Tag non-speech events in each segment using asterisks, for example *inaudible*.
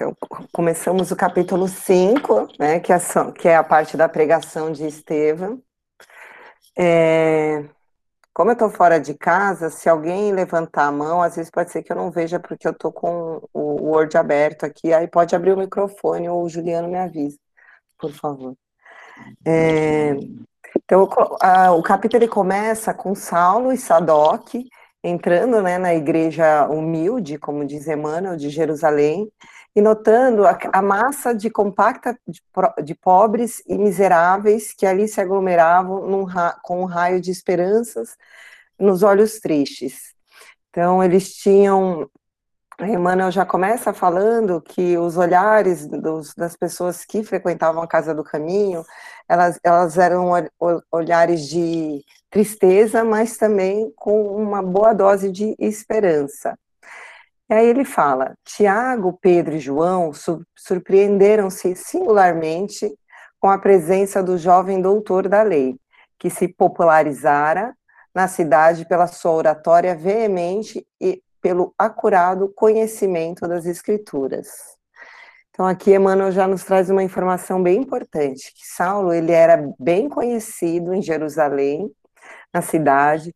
Então, começamos o capítulo 5, né, que é, a, que é a parte da pregação de Estevão. É, como eu estou fora de casa, se alguém levantar a mão, às vezes pode ser que eu não veja porque eu estou com o Word aberto aqui, aí pode abrir o microfone ou o Juliano me avisa, por favor. É, então, a, o capítulo começa com Saulo e Sadoc entrando né, na igreja humilde, como diz Emmanuel, de Jerusalém, e notando a, a massa de compacta de, de, pobres e miseráveis que ali se aglomeravam num, com um raio de esperanças nos olhos tristes. Então, eles tinham. Emmanuel já começa falando que os olhares dos, das pessoas que frequentavam a Casa do Caminho, elas, elas eram olhares de tristeza, mas também com uma boa dose de esperança. E aí ele fala: Tiago, Pedro e João surpreenderam-se singularmente com a presença do jovem doutor da lei, que se popularizara na cidade pela sua oratória veemente e pelo acurado conhecimento das escrituras. Então aqui Emmanuel já nos traz uma informação bem importante, que Saulo ele era bem conhecido em Jerusalém, na cidade,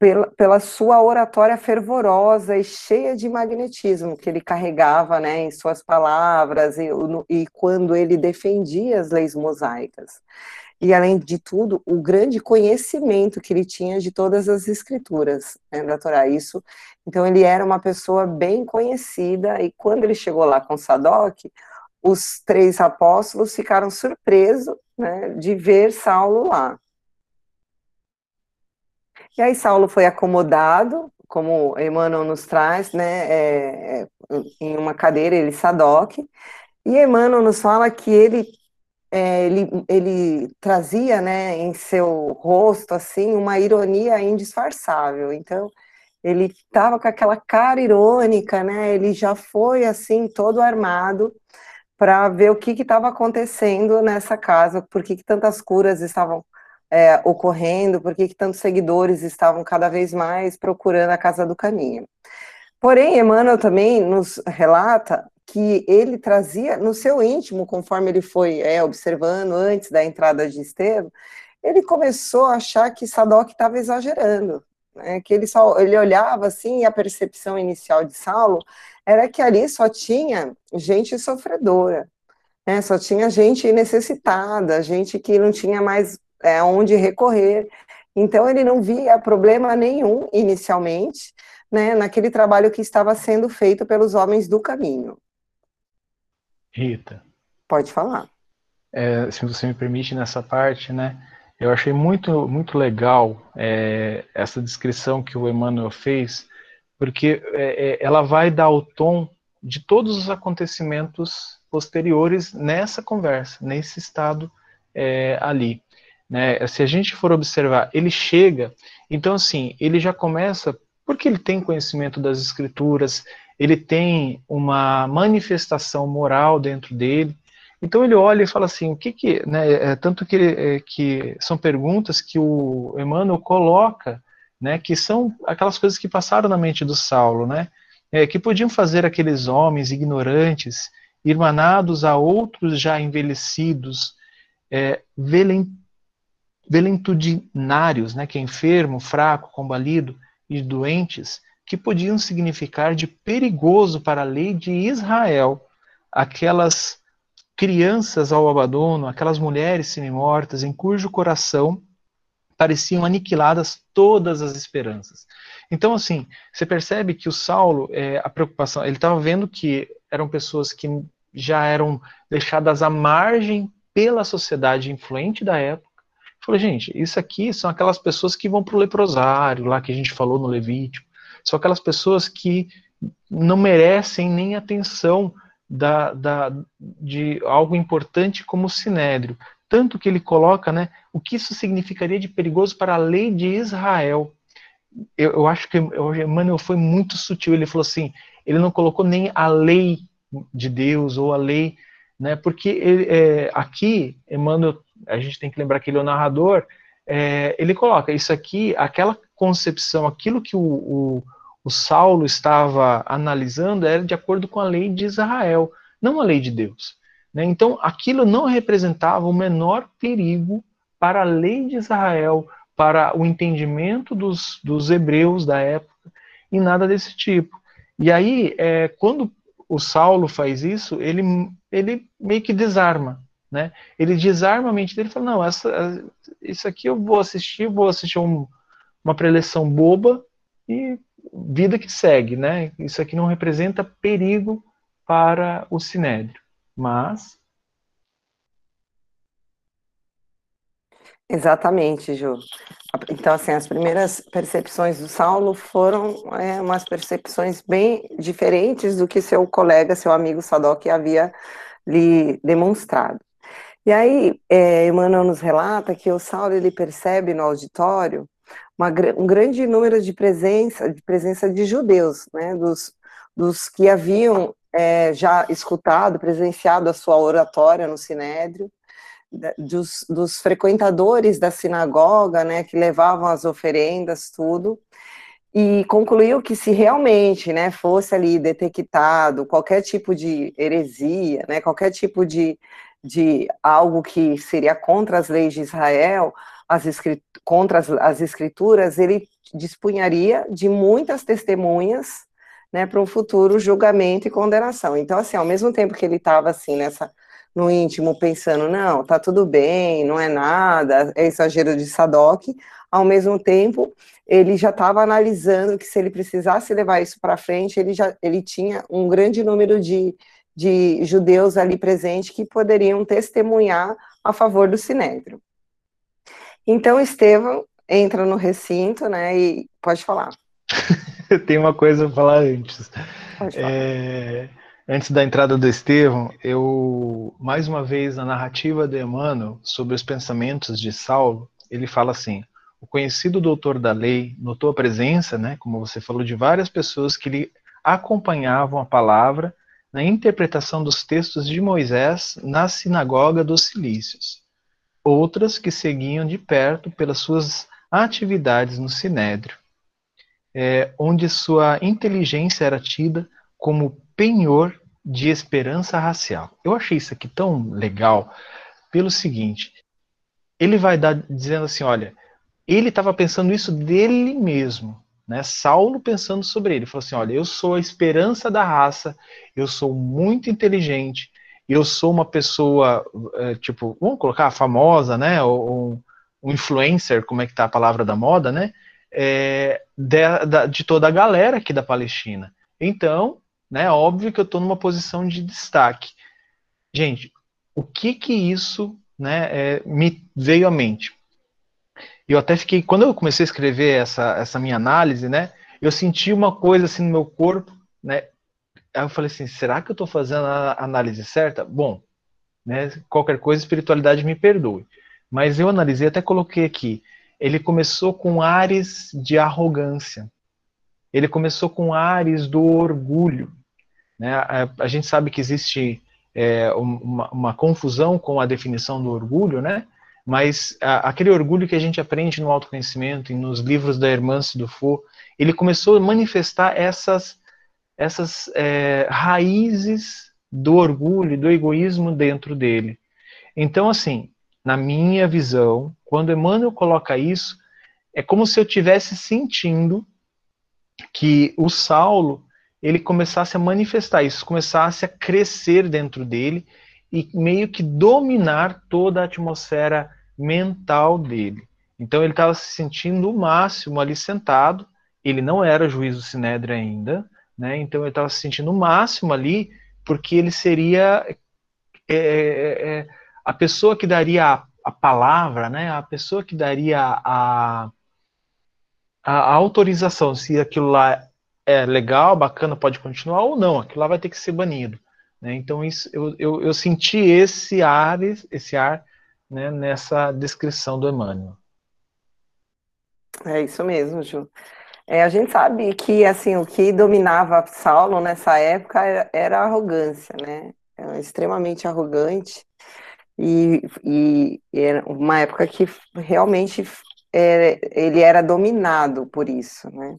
pela, pela sua oratória fervorosa e cheia de magnetismo que ele carregava né, em suas palavras e, no, e quando ele defendia as leis mosaicas. E, além de tudo, o grande conhecimento que ele tinha de todas as escrituras né, da Torá. Isso, então, ele era uma pessoa bem conhecida, e quando ele chegou lá com Sadoc, os três apóstolos ficaram surpresos né, de ver Saulo lá. E aí Saulo foi acomodado, como Emmanuel nos traz, né, é, é, em uma cadeira, ele Sadoc, e Emmanuel nos fala que ele, é, ele, ele trazia, né, em seu rosto, assim, uma ironia indisfarçável, então ele estava com aquela cara irônica, né, ele já foi, assim, todo armado, para ver o que estava acontecendo nessa casa, por que, que tantas curas estavam é, ocorrendo, por que tantos seguidores estavam cada vez mais procurando a Casa do Caminho. Porém, Emmanuel também nos relata que ele trazia no seu íntimo, conforme ele foi é, observando antes da entrada de Estevão, ele começou a achar que Sadoc estava exagerando, né, que ele, só, ele olhava assim e a percepção inicial de Saulo era que ali só tinha gente sofredora, né, só tinha gente necessitada, gente que não tinha mais é, onde recorrer. Então, ele não via problema nenhum, inicialmente, né, naquele trabalho que estava sendo feito pelos homens do caminho. Rita. Pode falar. É, se você me permite nessa parte, né? Eu achei muito, muito legal é, essa descrição que o Emmanuel fez, porque é, é ela vai dar o tom de todos os acontecimentos posteriores nessa conversa, nesse estado é, ali. Né? Se a gente for observar, ele chega, então assim, ele já começa, porque ele tem conhecimento das escrituras, ele tem uma manifestação moral dentro dele, então ele olha e fala assim, o que que, né, é, tanto que, é, que são perguntas que o Emmanuel coloca, né, que são aquelas coisas que passaram na mente do Saulo, né, é, que podiam fazer aqueles homens ignorantes, irmanados a outros já envelhecidos, é, velentudinários, né, que é enfermo, fraco, combalido e doentes, que podiam significar de perigoso para a lei de Israel aquelas crianças ao abandono, aquelas mulheres semi-mortas, em cujo coração pareciam aniquiladas todas as esperanças. Então, assim, você percebe que o Saulo, é, a preocupação, ele estava vendo que eram pessoas que já eram deixadas à margem pela sociedade influente da época, Falei, gente, isso aqui são aquelas pessoas que vão para o leprosário, lá que a gente falou no Levítico. São aquelas pessoas que não merecem nem atenção da, da, de algo importante como o sinédrio. Tanto que ele coloca né, o que isso significaria de perigoso para a lei de Israel. Eu, eu acho que o Emmanuel foi muito sutil. Ele falou assim: ele não colocou nem a lei de Deus ou a lei, né, porque ele, é, aqui Emmanuel a gente tem que lembrar que ele é o narrador, é, ele coloca isso aqui, aquela concepção, aquilo que o, o, o, Saulo estava analisando era de acordo com a lei de Israel. não a lei de Deus. Né? Então, aquilo não representava o menor perigo para a lei de Israel, para o entendimento dos, dos hebreus da época, e nada desse tipo. E aí, é, quando o Saulo faz isso, ele, ele meio que desarma. Né? Ele desarma a mente dele e fala: Não, essa, isso aqui eu vou assistir, vou assistir um, uma preleção boba e vida que segue. Né? Isso aqui não representa perigo para o sinédrio. Mas. Exatamente, Ju. Então, assim, as primeiras percepções do Saulo foram é, umas percepções bem diferentes do que seu colega, seu amigo Sadoc havia lhe demonstrado. E aí, é, Emmanuel nos relata que o Saulo ele percebe no auditório uma, um grande número de presença, de presença de judeus, né, dos, dos que haviam é, já escutado, presenciado a sua oratória no Sinédrio, dos, dos, frequentadores da sinagoga, né, que levavam as oferendas, tudo, e concluiu que se realmente, né, fosse ali detectado qualquer tipo de heresia, né, qualquer tipo de, de algo que seria contra as leis de Israel, as contra as, as escrituras, ele dispunharia de muitas testemunhas, né, para um futuro julgamento e condenação. Então, assim, ao mesmo tempo que ele estava assim nessa no íntimo pensando, não, tá tudo bem, não é nada, é exagero de Sadoc, ao mesmo tempo ele já estava analisando que se ele precisasse levar isso para frente, ele já ele tinha um grande número de, de judeus ali presentes que poderiam testemunhar a favor do Sinédrio. Então Estevão entra no recinto, né, e pode falar. *laughs* Tem uma coisa a falar antes. Falar. É, antes da entrada do Estevão, eu, mais uma vez, na narrativa de Emmanuel sobre os pensamentos de Saulo, ele fala assim, o conhecido doutor da lei notou a presença, né, como você falou, de várias pessoas que lhe acompanhavam a palavra na interpretação dos textos de Moisés na sinagoga dos Cilícios. Outras que seguiam de perto pelas suas atividades no Sinédrio é, onde sua inteligência era tida como penhor de esperança racial. Eu achei isso aqui tão legal pelo seguinte: ele vai dar dizendo assim, olha, ele estava pensando isso dele mesmo, né? Saulo pensando sobre ele, falou assim, olha, eu sou a esperança da raça, eu sou muito inteligente, eu sou uma pessoa é, tipo, vamos colocar famosa, né? Ou um, influencer, como é que tá a palavra da moda, né? é, de, de, toda a galera aqui da Palestina. Então, né, óbvio que eu estou numa posição de destaque. Gente, o que que isso né, é, me veio à mente? Eu até fiquei, quando eu comecei a escrever essa, essa minha análise, né, eu senti uma coisa assim no meu corpo, né, aí eu falei assim, será que eu estou fazendo a análise certa? Bom, né, qualquer coisa, espiritualidade me perdoe. Mas eu analisei, até coloquei aqui, ele começou com ares de arrogância. Ele começou com ares do orgulho. Né? A, a gente sabe que existe é, uma, uma, confusão com a definição do orgulho, né? Mas a, aquele orgulho que a gente aprende no autoconhecimento e nos livros da Hermance Dufour, ele começou a manifestar essas, essas é, raízes do orgulho, do egoísmo dentro dele. Então, assim, na minha visão, quando Emmanuel coloca isso, é como se eu tivesse sentindo que o Saulo ele começasse a manifestar isso, começasse a crescer dentro dele e meio que dominar toda a atmosfera mental dele. Então ele estava se sentindo o máximo ali sentado. Ele não era juiz do Sinédrio ainda, né? Então ele estava se sentindo o máximo ali, porque ele seria é, é, é, a pessoa que daria a a palavra, né, a pessoa que daria a, a, a autorização se aquilo lá é legal, bacana, pode continuar ou não, aquilo lá vai ter que ser banido. Né? Então isso, eu, eu, eu, senti esse ar, esse ar né, nessa descrição do Emmanuel. É isso mesmo, Ju. É, a gente sabe que assim o que dominava Saulo nessa época era, era a arrogância, né? Era extremamente arrogante. E, e, era uma época que realmente é, ele era dominado por isso, né?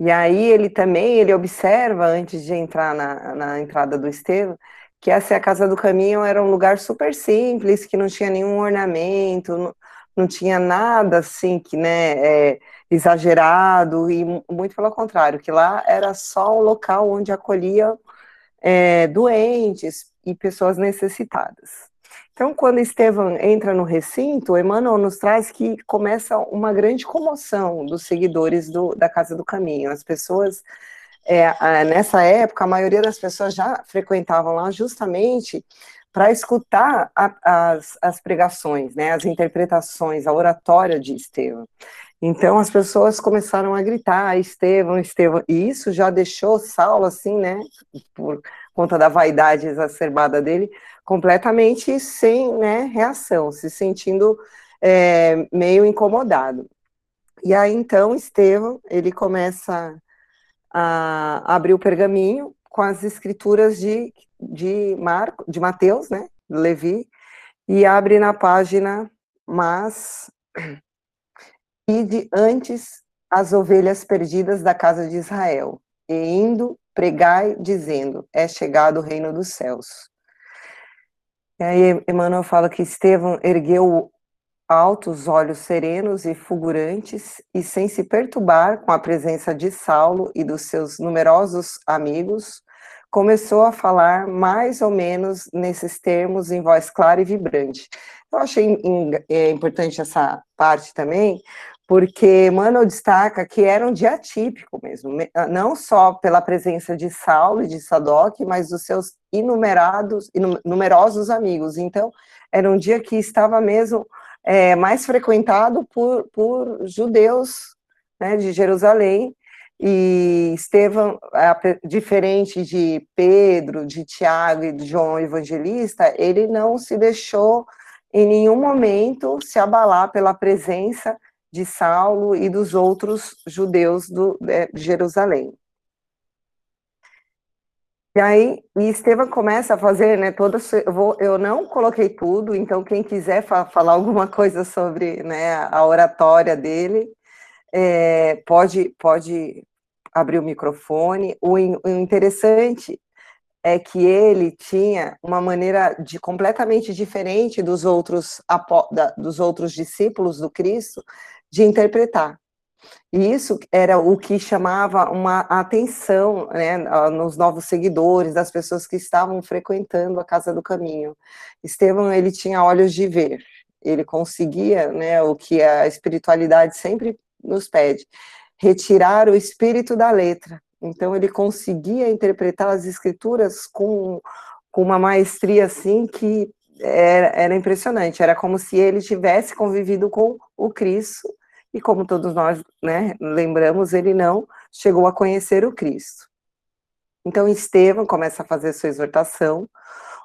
E aí ele também, ele observa, antes de entrar na, na entrada do Estevão, que essa é a Casa do Caminho era um lugar super simples, que não tinha nenhum ornamento, não, não tinha nada assim que, né, é, exagerado, e muito pelo contrário, que lá era só um local onde acolhia é, doentes e pessoas necessitadas. Então, quando Estevão entra no recinto, Emmanuel nos traz que começa uma grande comoção dos seguidores do, da Casa do Caminho. As pessoas, é, nessa época, a maioria das pessoas já frequentavam lá justamente para escutar a, as, as pregações, né, as interpretações, a oratória de Estevão. Então as pessoas começaram a gritar, Estevão, Estevão, e isso já deixou Saulo assim, né, por conta da vaidade exacerbada dele, completamente sem né, reação, se sentindo é, meio incomodado. E aí então Estevão, ele começa a abrir o pergaminho com as escrituras de, de Marco, de Mateus, né, Levi, e abre na página mas e de antes as ovelhas perdidas da casa de Israel, e indo pregai, dizendo: É chegado o reino dos céus. E aí Emmanuel fala que Estevão ergueu altos olhos serenos e fulgurantes, e sem se perturbar com a presença de Saulo e dos seus numerosos amigos, começou a falar mais ou menos nesses termos em voz clara e vibrante. Eu achei é, importante essa parte também, porque Emmanuel destaca que era um dia típico mesmo, não só pela presença de Saulo e de Sadoc, mas dos seus inumerados, numerosos amigos. Então, era um dia que estava mesmo é, mais frequentado por, por judeus né, de Jerusalém, e Estevão, diferente de Pedro, de Tiago e de João Evangelista, ele não se deixou em nenhum momento se abalar pela presença de Saulo e dos outros judeus do, de Jerusalém. E aí, e Estevam começa a fazer, né, toda, eu, vou, eu não coloquei tudo, então quem quiser fa falar alguma coisa sobre, né, a oratória dele, é, pode, pode abrir o microfone. O, o interessante é que ele tinha uma maneira de completamente diferente dos outros, dos outros discípulos do Cristo de interpretar. E isso era o que chamava uma atenção né, nos novos seguidores, das pessoas que estavam frequentando a Casa do Caminho. Estevão, ele tinha olhos de ver, ele conseguia, né, o que a espiritualidade sempre nos pede, retirar o espírito da letra. Então, ele conseguia interpretar as escrituras com, com uma maestria, assim, que era, era impressionante, era como se ele tivesse convivido com o Cristo, e como todos nós né, lembramos, ele não chegou a conhecer o Cristo. Então, Estevão começa a fazer sua exortação,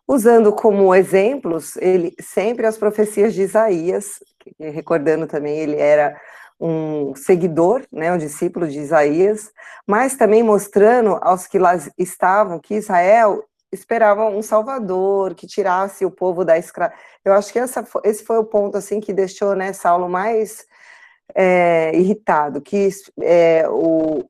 usando como exemplos ele sempre as profecias de Isaías, recordando também ele era um seguidor, né, um discípulo de Isaías, mas também mostrando aos que lá estavam que Israel esperava um salvador que tirasse o povo da escravidão. Eu acho que essa, esse foi o ponto assim que deixou né, Saulo mais é, irritado, que, é, o,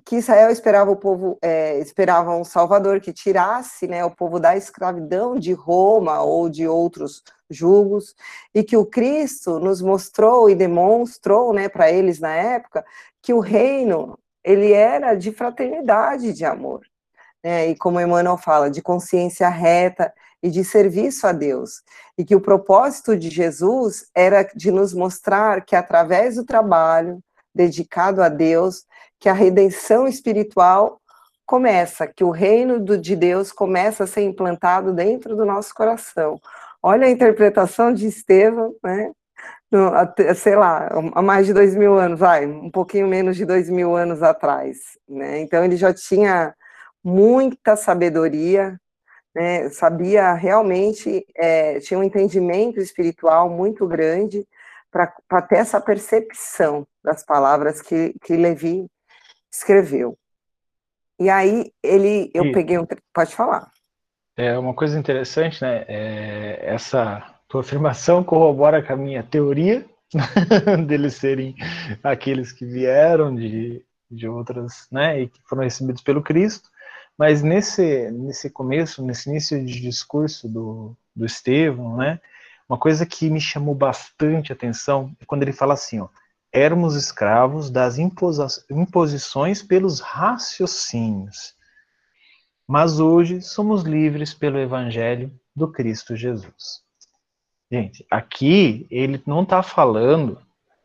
que Israel esperava o povo, é, esperava um Salvador que tirasse né, o povo da escravidão de Roma ou de outros julgos, e que o Cristo nos mostrou e demonstrou né, para eles na época que o reino ele era de fraternidade, de amor. Né, e como Emmanuel fala, de consciência reta e de serviço a Deus. E que o propósito de Jesus era de nos mostrar que através do trabalho dedicado a Deus, que a redenção espiritual começa, que o reino do, de Deus começa a ser implantado dentro do nosso coração. Olha a interpretação de Estevão, né? No, sei lá, há mais de dois mil anos, vai, um pouquinho menos de dois mil anos atrás, né? Então ele já tinha muita sabedoria, né, sabia realmente, é, tinha um entendimento espiritual muito grande para ter essa percepção das palavras que, que Levi escreveu. E aí ele, eu e, peguei um, pode falar. É uma coisa interessante, né? É, essa tua afirmação corrobora com a minha teoria *laughs* deles serem aqueles que vieram de, de outras, né, e que foram recebidos pelo Cristo Mas nesse, nesse começo, nesse início de discurso do, do Estevão, né, uma coisa que me chamou bastante atenção é quando ele fala assim, ó, éramos escravos das imposições pelos raciocínios, mas hoje somos livres pelo Evangelho do Cristo Jesus. Gente, aqui ele não está falando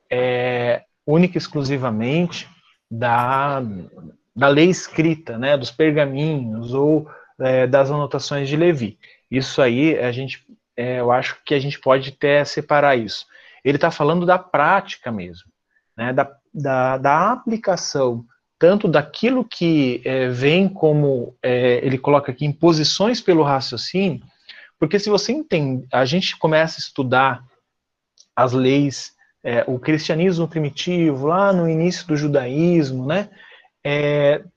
é, única e exclusivamente da, da lei escrita, né, dos pergaminhos ou é, das anotações de Levi. Isso aí a gente, é, eu acho que a gente pode até separar isso. Ele está falando da prática mesmo, né, da, da, da aplicação tanto daquilo que é, vem como é, ele coloca aqui imposições pelo raciocínio, porque se você entende, a gente começa a estudar as leis, é, o cristianismo primitivo, lá no início do judaísmo, né?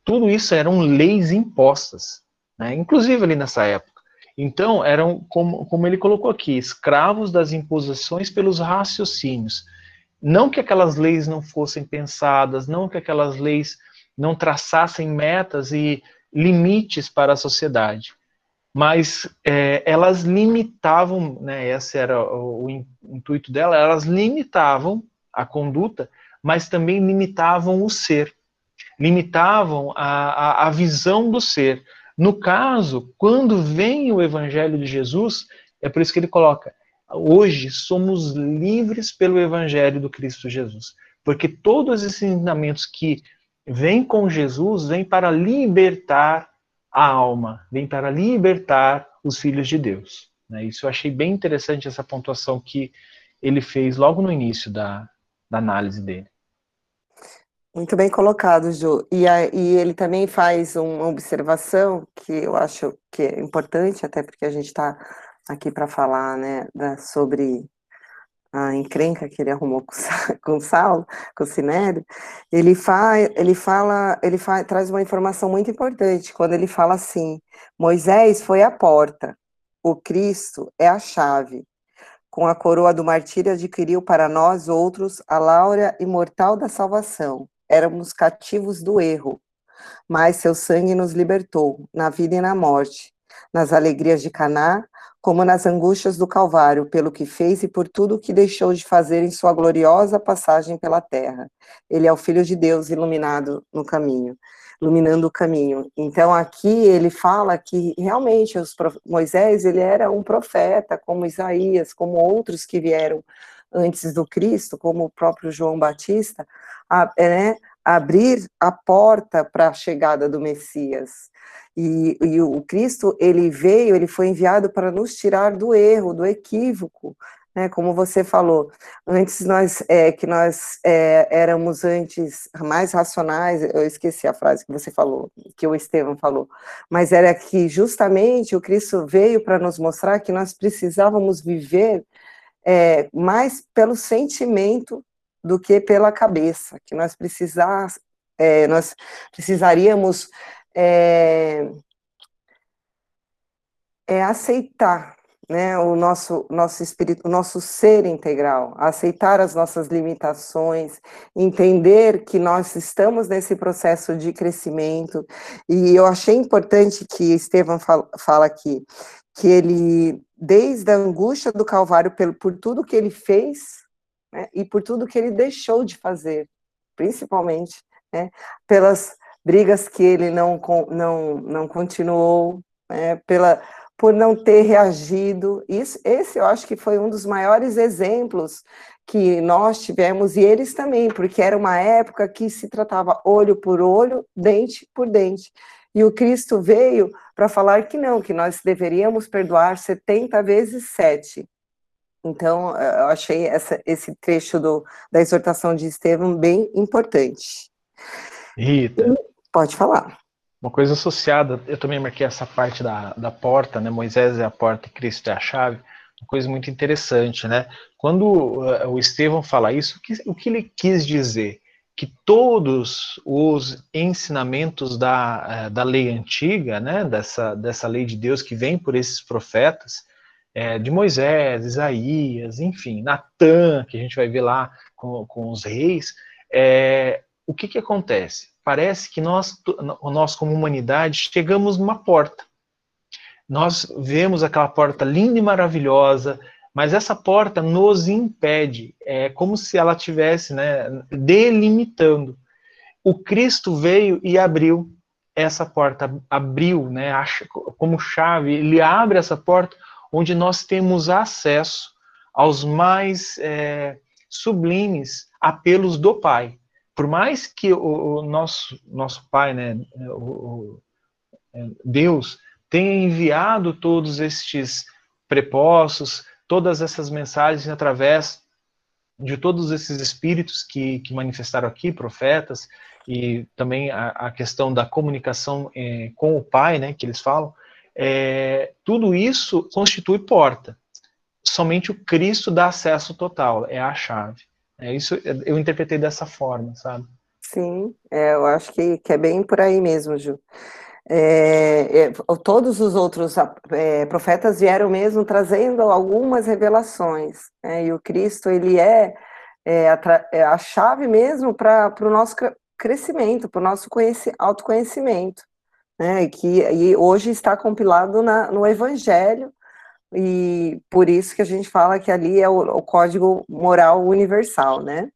Tudo isso eram leis impostas, né? inclusive ali nessa época. Então, eram, como, como ele colocou aqui, escravos das imposições pelos raciocínios. Não que aquelas leis não fossem pensadas, não que aquelas leis não traçassem metas e limites para a sociedade, mas é, elas limitavam, né, esse era o, intuito dela, elas limitavam a conduta, mas também limitavam o ser, limitavam a, a, a visão do ser. No caso, quando vem o Evangelho de Jesus, é por isso que ele coloca: hoje somos livres pelo Evangelho do Cristo Jesus, porque todos esses ensinamentos que vêm com Jesus vêm para libertar a alma, vem para libertar os filhos de Deus. Né? Isso eu achei bem interessante, essa pontuação que ele fez logo no início da, da análise dele. Muito bem colocado, Ju. E, a, e, ele também faz uma observação que eu acho que é importante, até porque a gente está aqui para falar né, da, sobre a encrenca que ele arrumou com, *laughs* com Saulo, com o Sinério, ele, fa, ele fala, ele fa, traz uma informação muito importante, quando ele fala assim, Moisés foi a porta, o Cristo é a chave, com a coroa do martírio adquiriu para nós outros a laura imortal da salvação, éramos cativos do erro, mas seu sangue nos libertou, na vida e na morte, nas alegrias de Caná, como nas angústias do Calvário, pelo que fez e por tudo o que deixou de fazer em sua gloriosa passagem pela terra. Ele é o Filho de Deus iluminado no caminho, iluminando o caminho. Então aqui ele fala que realmente os, Moisés ele era um profeta, como Isaías, como outros que vieram antes do Cristo, como o próprio João Batista, a, né, abrir a porta para a chegada do Messias. E, e, o Cristo, ele veio, ele foi enviado para nos tirar do erro, do equívoco, né? Como você falou, antes nós, é, que nós é, éramos antes mais racionais, eu esqueci a frase que você falou, que o Estevão falou, mas era que justamente o Cristo veio para nos mostrar que nós precisávamos viver é, mais pelo sentimento do que pela cabeça, que nós precisar, é, nós precisaríamos é, é aceitar né, o nosso, nosso espírito, o nosso ser integral, aceitar as nossas limitações, entender que nós estamos nesse processo de crescimento, e eu achei importante que Estevam fala, fala aqui, que ele, desde a angústia do Calvário, pelo, por tudo que ele fez, né, e por tudo que ele deixou de fazer, principalmente, né, pelas brigas que ele não, não, não continuou, né, pela, por não ter reagido. Isso, esse eu acho que foi um dos maiores exemplos que nós tivemos, e eles também, porque era uma época que se tratava olho por olho, dente por dente. E o Cristo veio para falar que não, que nós deveríamos perdoar 70 vezes 7. Então, eu achei essa, esse trecho do, da exortação de Estevão bem importante. Rita, Pode falar. Uma coisa associada, eu também marquei essa parte da, da porta, né? Moisés é a porta e Cristo é a chave. Uma coisa muito interessante, né? Quando uh, o Estevão fala isso, o que, o que ele quis dizer? Que todos os ensinamentos da, uh, da lei antiga, né? Dessa, dessa lei de Deus que vem por esses profetas, é, de Moisés, Isaías, enfim, Natã, que a gente vai ver lá com, com os reis, é, o que, que acontece? parece que nós, nós como humanidade, chegamos numa porta. Nós vemos aquela porta linda e maravilhosa, mas essa porta nos impede. É como se ela tivesse, né, delimitando. O Cristo veio e abriu essa porta, abriu, né, como chave, ele abre essa porta onde nós temos acesso aos mais é, sublimes apelos do Pai. Por mais que o, o nosso, nosso Pai, né, o, o, é, Deus, tenha enviado todos estes prepostos, todas essas mensagens através de todos esses espíritos que, que manifestaram aqui, profetas, e também a, a questão da comunicação é, com o Pai, né, que eles falam, é, tudo isso constitui porta. Somente o Cristo dá acesso total, é a chave. É isso eu interpretei dessa forma, sabe? Sim, é, eu acho que, que é bem por aí mesmo, Ju. É, é, todos os outros é, profetas vieram mesmo trazendo algumas revelações, né? e o Cristo ele é, é a, é a, chave mesmo para o nosso crescimento, para o nosso autoconhecimento, né? que e hoje está compilado na, no Evangelho, e por isso que a gente fala que ali é o, o código moral universal, né?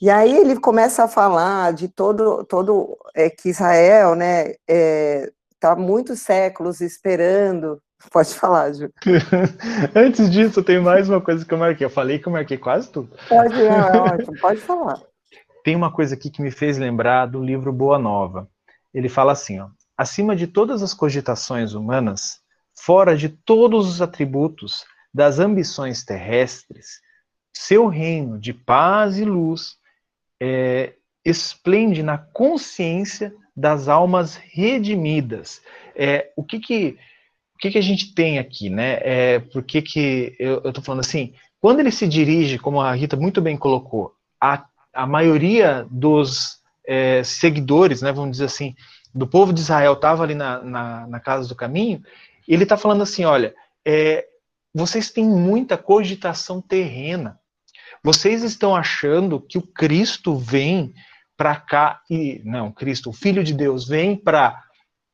E aí ele começa a falar de todo, todo é, que Israel, né, está é, tá muitos séculos esperando. *laughs* Pode falar, Ju. *laughs* Antes disso, tem mais uma coisa que eu marquei. Eu falei que eu marquei quase tudo. Pode, é, é *laughs* ótimo, pode falar. Tem uma coisa aqui que me fez lembrar do livro Boa Nova. Ele fala assim, ó, acima de todas as cogitações humanas, fora de todos os atributos das ambições terrestres, seu reino de paz e luz é, esplende na consciência das almas redimidas. É, o que que, o que que a gente tem aqui, né? É, por que que eu estou falando assim? Quando ele se dirige, como a Rita muito bem colocou, a, a maioria dos é, seguidores, né, vamos dizer assim, do povo de Israel estava ali na, na, na, casa do caminho, ele está falando assim, olha, é, vocês têm muita cogitação terrena, vocês estão achando que o Cristo vem para cá e não, Cristo, o Filho de Deus, vem para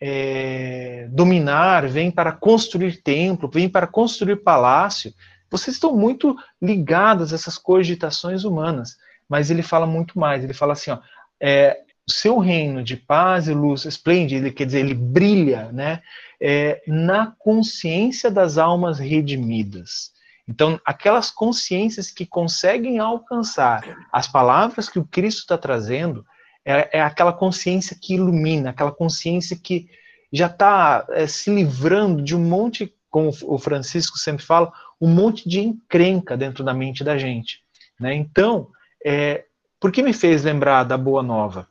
é, dominar, vem para construir templo, vem para construir palácio. Vocês estão muito ligados a essas cogitações humanas, mas ele fala muito mais. Ele fala assim, ó, é, seu reino de paz e luz esplende, quer dizer, ele brilha, né, é, na consciência das almas redimidas. Então, aquelas consciências que conseguem alcançar as palavras que o Cristo está trazendo, é, é, aquela consciência que ilumina, aquela consciência que já está é, se livrando de um monte, como o Francisco sempre fala, um monte de encrenca dentro da mente da gente. Né? Então, é, por que me fez lembrar da Boa Nova?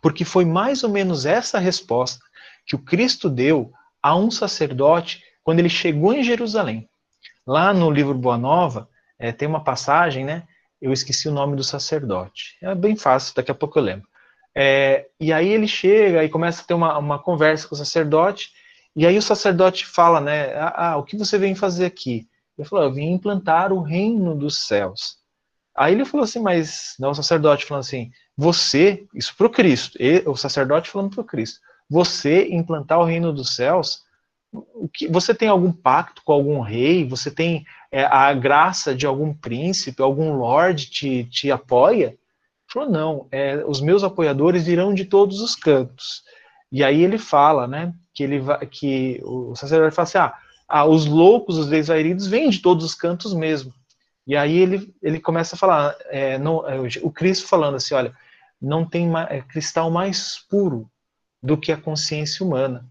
Porque foi mais ou menos essa resposta que o Cristo deu a um sacerdote quando ele chegou em Jerusalém. Lá no livro Boa Nova, é, tem uma passagem, né? Eu esqueci o nome do sacerdote. É bem fácil, daqui a pouco eu lembro. É, e aí ele chega e começa a ter uma, uma conversa com o sacerdote, e aí o sacerdote fala, né? Ah, ah o que você vem fazer aqui? Ele falou, eu vim implantar o reino dos céus. Aí ele falou assim, mas não, o sacerdote falando assim, você, isso para o Cristo, o sacerdote falando para o Cristo, você implantar o reino dos céus, que, você tem algum pacto com algum rei? Você tem é, a graça de algum príncipe, algum lord te, te apoia? Ele falou, não, é, os meus apoiadores virão de todos os cantos. E aí ele fala, né, que, ele vai, que o sacerdote fala assim, ah, ah, os loucos, os desvairidos, vêm de todos os cantos mesmo. E aí ele, ele começa a falar, é, é, o Cristo falando assim, olha, não tem é, cristal mais puro do que a consciência humana.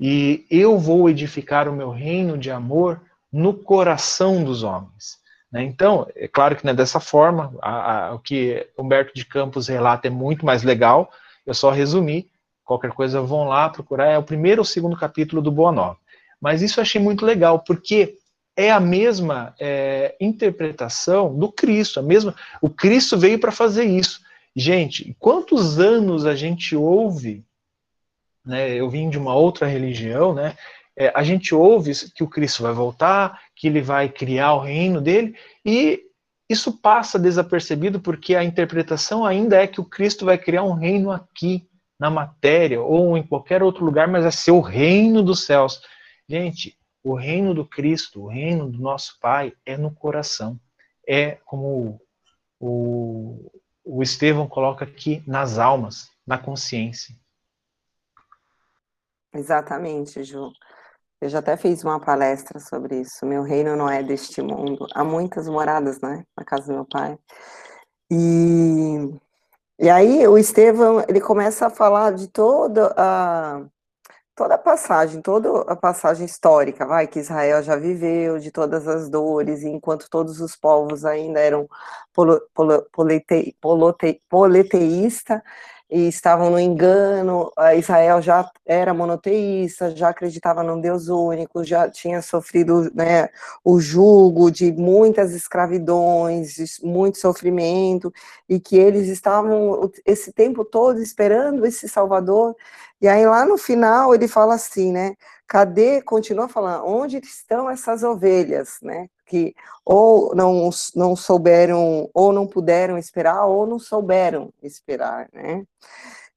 E eu vou edificar o meu reino de amor no coração dos homens. Né? Então, é claro que não é dessa forma, a, a, o que Humberto de Campos relata é muito mais legal, eu só resumi, qualquer coisa vão lá procurar, é o primeiro ou segundo capítulo do Boa Nova. Mas isso eu achei muito legal, porque é a mesma é, interpretação do Cristo, a mesma, o Cristo veio para fazer isso. Gente, quantos anos a gente ouve né, eu vim de uma outra religião, né, é, a gente ouve que o Cristo vai voltar, que ele vai criar o reino dele, e isso passa desapercebido porque a interpretação ainda é que o Cristo vai criar um reino aqui. na matéria ou em qualquer outro lugar, mas é ser o reino dos céus. Gente, o reino do Cristo, o reino do nosso Pai é no coração. É como o, o Estevão coloca aqui, nas almas, na consciência. Exatamente, Ju. Eu já até fiz uma palestra sobre isso. Meu reino não é deste mundo. Há muitas moradas, né, na casa do meu pai. E, e aí o Estevão, ele começa a falar de toda a toda a passagem, toda a passagem histórica, vai, que Israel já viveu, de todas as dores, enquanto todos os povos ainda eram polo, polo, poleteísta, e estavam no engano. Israel já era monoteísta, já acreditava num Deus único, já tinha sofrido né, o jugo de muitas escravidões, de muito sofrimento, e que eles estavam esse tempo todo esperando esse Salvador. E aí lá no final ele fala assim, né? Cadê? Continua falando, onde estão essas ovelhas, né? Que ou não, não souberam, ou não puderam esperar, ou não souberam esperar, né?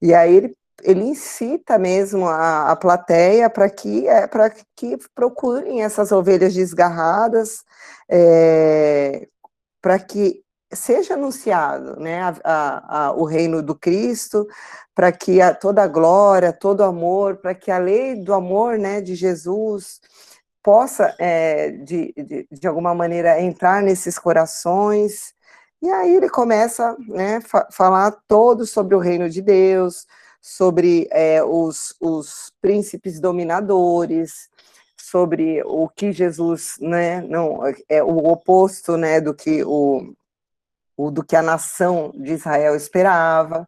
E aí ele, ele incita mesmo a, a plateia para que, é, que procurem essas ovelhas desgarradas, é, para que seja anunciado né, a, a, a, o reino do Cristo, para que toda a glória, todo o amor, para que a lei do amor né, de Jesus possa, é, de, de, de, alguma maneira, entrar nesses corações. E aí ele começa né, a fa falar todo sobre o reino de Deus, sobre é, os, os príncipes dominadores, sobre o que Jesus, né, não, é o oposto, né, do que o, o do que a nação de Israel esperava.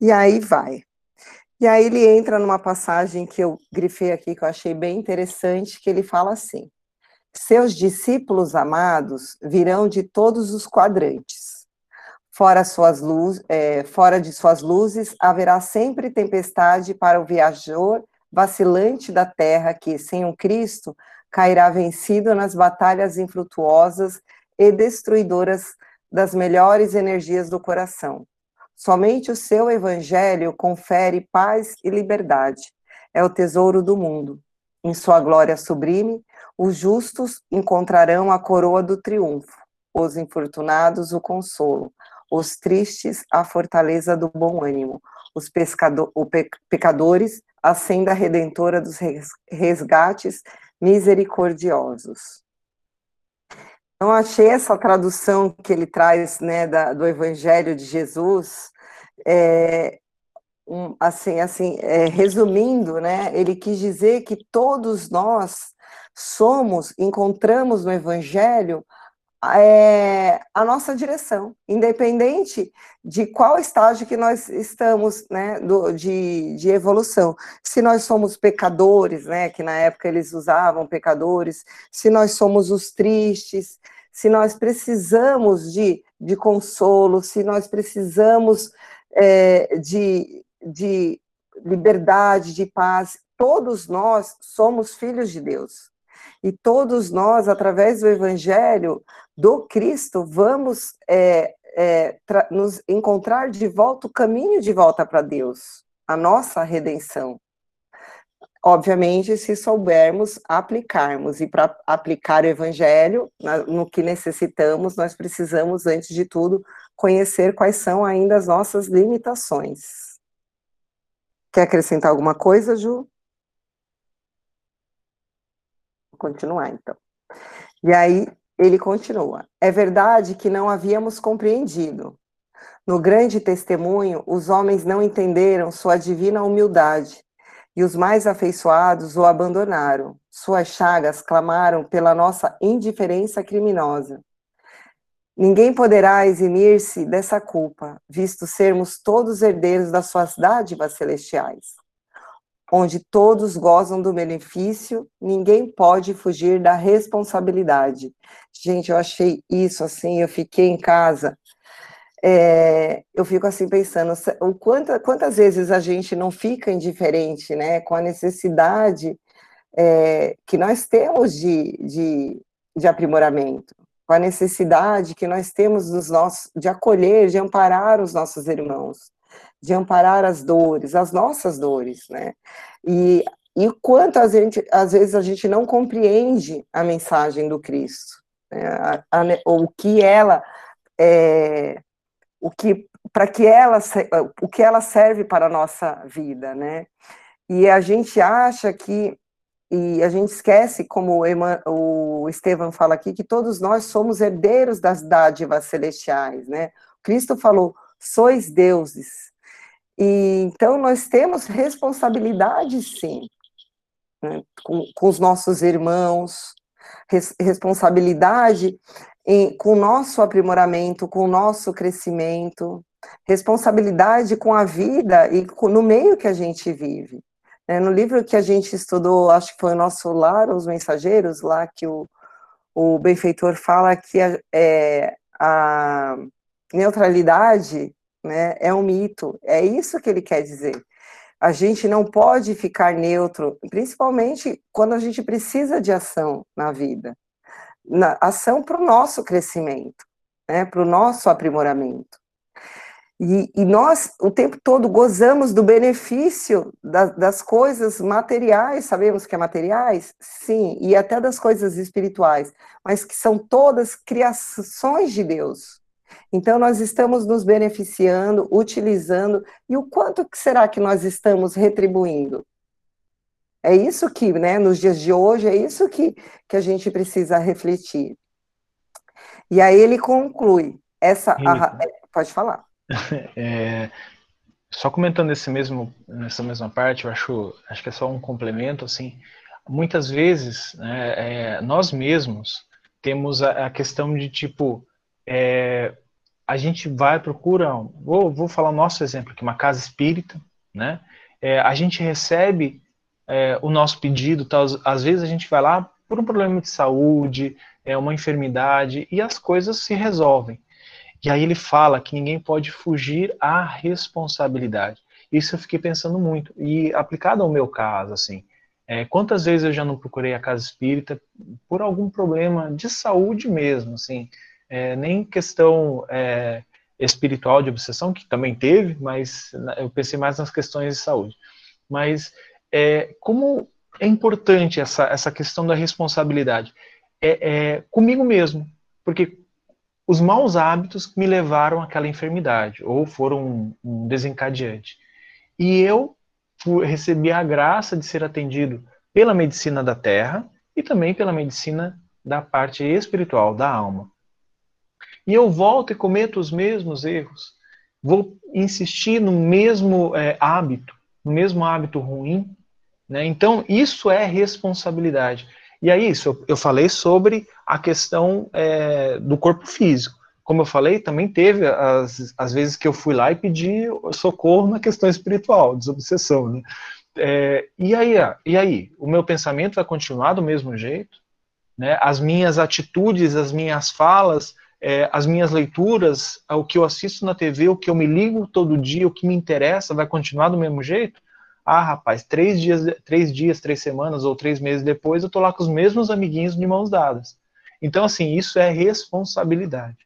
E aí vai. E aí ele entra numa passagem que eu grifei aqui, que eu achei bem interessante, que ele fala assim: Seus discípulos amados virão de todos os quadrantes. Fora, suas luz, é, fora de suas luzes, haverá sempre tempestade para o viajor vacilante da terra que, sem o Cristo, cairá vencido nas batalhas infrutuosas e destruidoras das melhores energias do coração. Somente o seu evangelho confere paz e liberdade. É o tesouro do mundo. Em sua glória sublime, os justos encontrarão a coroa do triunfo, os infortunados o consolo, os tristes a fortaleza do bom ânimo, os pe, pecadores a senda redentora dos resgates misericordiosos. Então, achei essa tradução que ele traz né, da, do Evangelho de Jesus, é, um, assim, assim é, resumindo, né, ele quis dizer que todos nós somos, encontramos no Evangelho é, a nossa direção, independente de qual estágio que nós estamos, né, do, de, de evolução. Se nós somos pecadores, né, que na época eles usavam pecadores, se nós somos os tristes, se nós precisamos de, de consolo, se nós precisamos é, de, de liberdade, de paz, todos nós somos filhos de Deus. E todos nós, através do Evangelho do Cristo, vamos é, é, nos encontrar de volta, o caminho de volta para Deus, a nossa redenção. Obviamente, se soubermos aplicarmos, e para aplicar o Evangelho no que necessitamos, nós precisamos, antes de tudo, conhecer quais são ainda as nossas limitações. Quer acrescentar alguma coisa, Ju? Vou continuar, então. E aí, ele continua. É verdade que não havíamos compreendido. No grande testemunho, os homens não entenderam sua divina humildade, e os mais afeiçoados o abandonaram. Suas chagas clamaram pela nossa indiferença criminosa. Ninguém poderá eximir-se dessa culpa, visto sermos todos herdeiros das suas dádivas celestiais. Onde todos gozam do benefício, ninguém pode fugir da responsabilidade. Gente, eu achei isso assim, eu fiquei em casa, é, eu fico assim pensando, o quanta, quantas vezes a gente não fica indiferente, né, com a necessidade é, que nós temos de, de, de aprimoramento com a necessidade que nós temos dos nossos, de acolher, de amparar os nossos irmãos, de amparar as dores, as nossas dores, né? E, e quanto a gente, às vezes a gente não compreende a mensagem do Cristo, né? a, a, o que ela é, o que para que ela o que ela serve para a nossa vida, né? E a gente acha que e a gente esquece, como o Estevam fala aqui, que todos nós somos herdeiros das dádivas celestiais, né? Cristo falou: sois deuses. E então nós temos responsabilidade, sim, né? com, com, os nossos irmãos, res, responsabilidade em, com o nosso aprimoramento, com o nosso crescimento, responsabilidade com a vida e com, no meio que a gente vive. É, no livro que a gente estudou, acho que foi o nosso lar, os mensageiros, lá que o, o benfeitor fala que a, é, a neutralidade né, é um mito. É isso que ele quer dizer. A gente não pode ficar neutro, principalmente quando a gente precisa de ação na vida. Na, ação para o nosso crescimento, né, para o nosso aprimoramento. E, e, nós, o tempo todo, gozamos do benefício da, das coisas materiais, sabemos que é materiais? Sim, e até das coisas espirituais, mas que são todas criações de Deus. Então, nós estamos nos beneficiando, utilizando, e o quanto que será que nós estamos retribuindo? É isso que, né, nos dias de hoje, é isso que, que a gente precisa refletir. E aí ele conclui, essa, a, pode falar. *laughs* É, só comentando esse mesmo, nessa mesma parte, eu acho, acho que é só um complemento, assim, muitas vezes né, é, nós mesmos temos a, a questão de tipo, é, a gente vai, procura, vou, vou falar o nosso exemplo aqui, uma casa espírita, né, é, a gente recebe é, o nosso pedido, tal, às vezes a gente vai lá por um problema de saúde, é uma enfermidade, e as coisas se resolvem. E aí ele fala que ninguém pode fugir à responsabilidade. Isso eu fiquei pensando muito. E aplicado ao meu caso, assim, é, quantas vezes eu já não procurei a casa espírita por algum problema de saúde mesmo, assim, é, nem questão é, espiritual de obsessão, que também teve, mas eu pensei mais nas questões de saúde. Mas é, como é importante essa, essa questão da responsabilidade? É, é comigo mesmo, porque os maus hábitos me levaram àquela enfermidade, ou foram um, um desencadeante. E eu recebi a graça de ser atendido pela medicina da terra e também pela medicina da parte espiritual, da alma. E eu volto e cometo os mesmos erros. Vou insistir no mesmo é, hábito, no mesmo hábito ruim. Né? Então, isso é responsabilidade. E aí, isso, eu falei sobre a questão é, do corpo físico. Como eu falei, também teve as, as vezes que eu fui lá e pedi socorro na questão espiritual, desobsessão. Né? É, e, aí, e aí? O meu pensamento vai continuar do mesmo jeito? Né? As minhas atitudes, as minhas falas, é, as minhas leituras, o que eu assisto na TV, o que eu me ligo todo dia, o que me interessa, vai continuar do mesmo jeito? Ah, rapaz, três dias, três dias, três semanas ou três meses depois, eu tô lá com os mesmos amiguinhos de mãos dadas. Então, assim, isso é responsabilidade.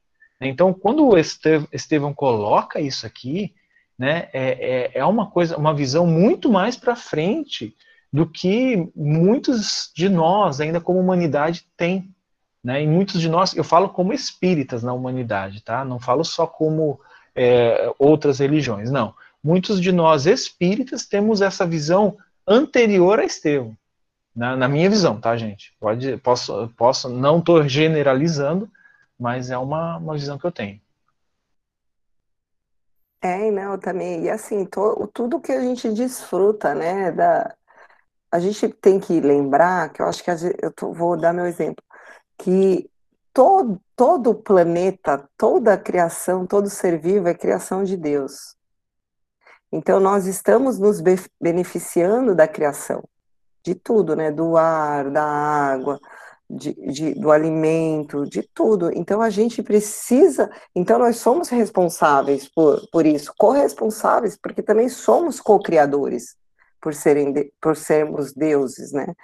Então, quando o Estevão coloca isso aqui, né, é, é, é uma coisa, uma visão muito mais para frente do que muitos de nós, ainda como humanidade, tem. Né? E muitos de nós, eu falo como espíritas na humanidade, tá? Não falo só como é, outras religiões, não muitos de nós espíritas temos essa visão anterior a Estevão. Na, na minha visão, tá, gente? Pode, posso, posso, não estou generalizando, mas é uma, uma visão que eu tenho. É, não, também. E assim, to, tudo que a gente desfruta, né? Da, a gente tem que lembrar, que eu acho que eu tô, vou dar meu exemplo, que todo, todo o planeta, toda a criação, todo ser vivo é criação de Deus. Então, nós estamos nos beneficiando da criação, de tudo, né? Do ar, da água, de, de, do alimento, de tudo. Então, a gente precisa. Então, nós somos responsáveis por, por isso, corresponsáveis, porque também somos co-criadores, por, serem por sermos deuses, né?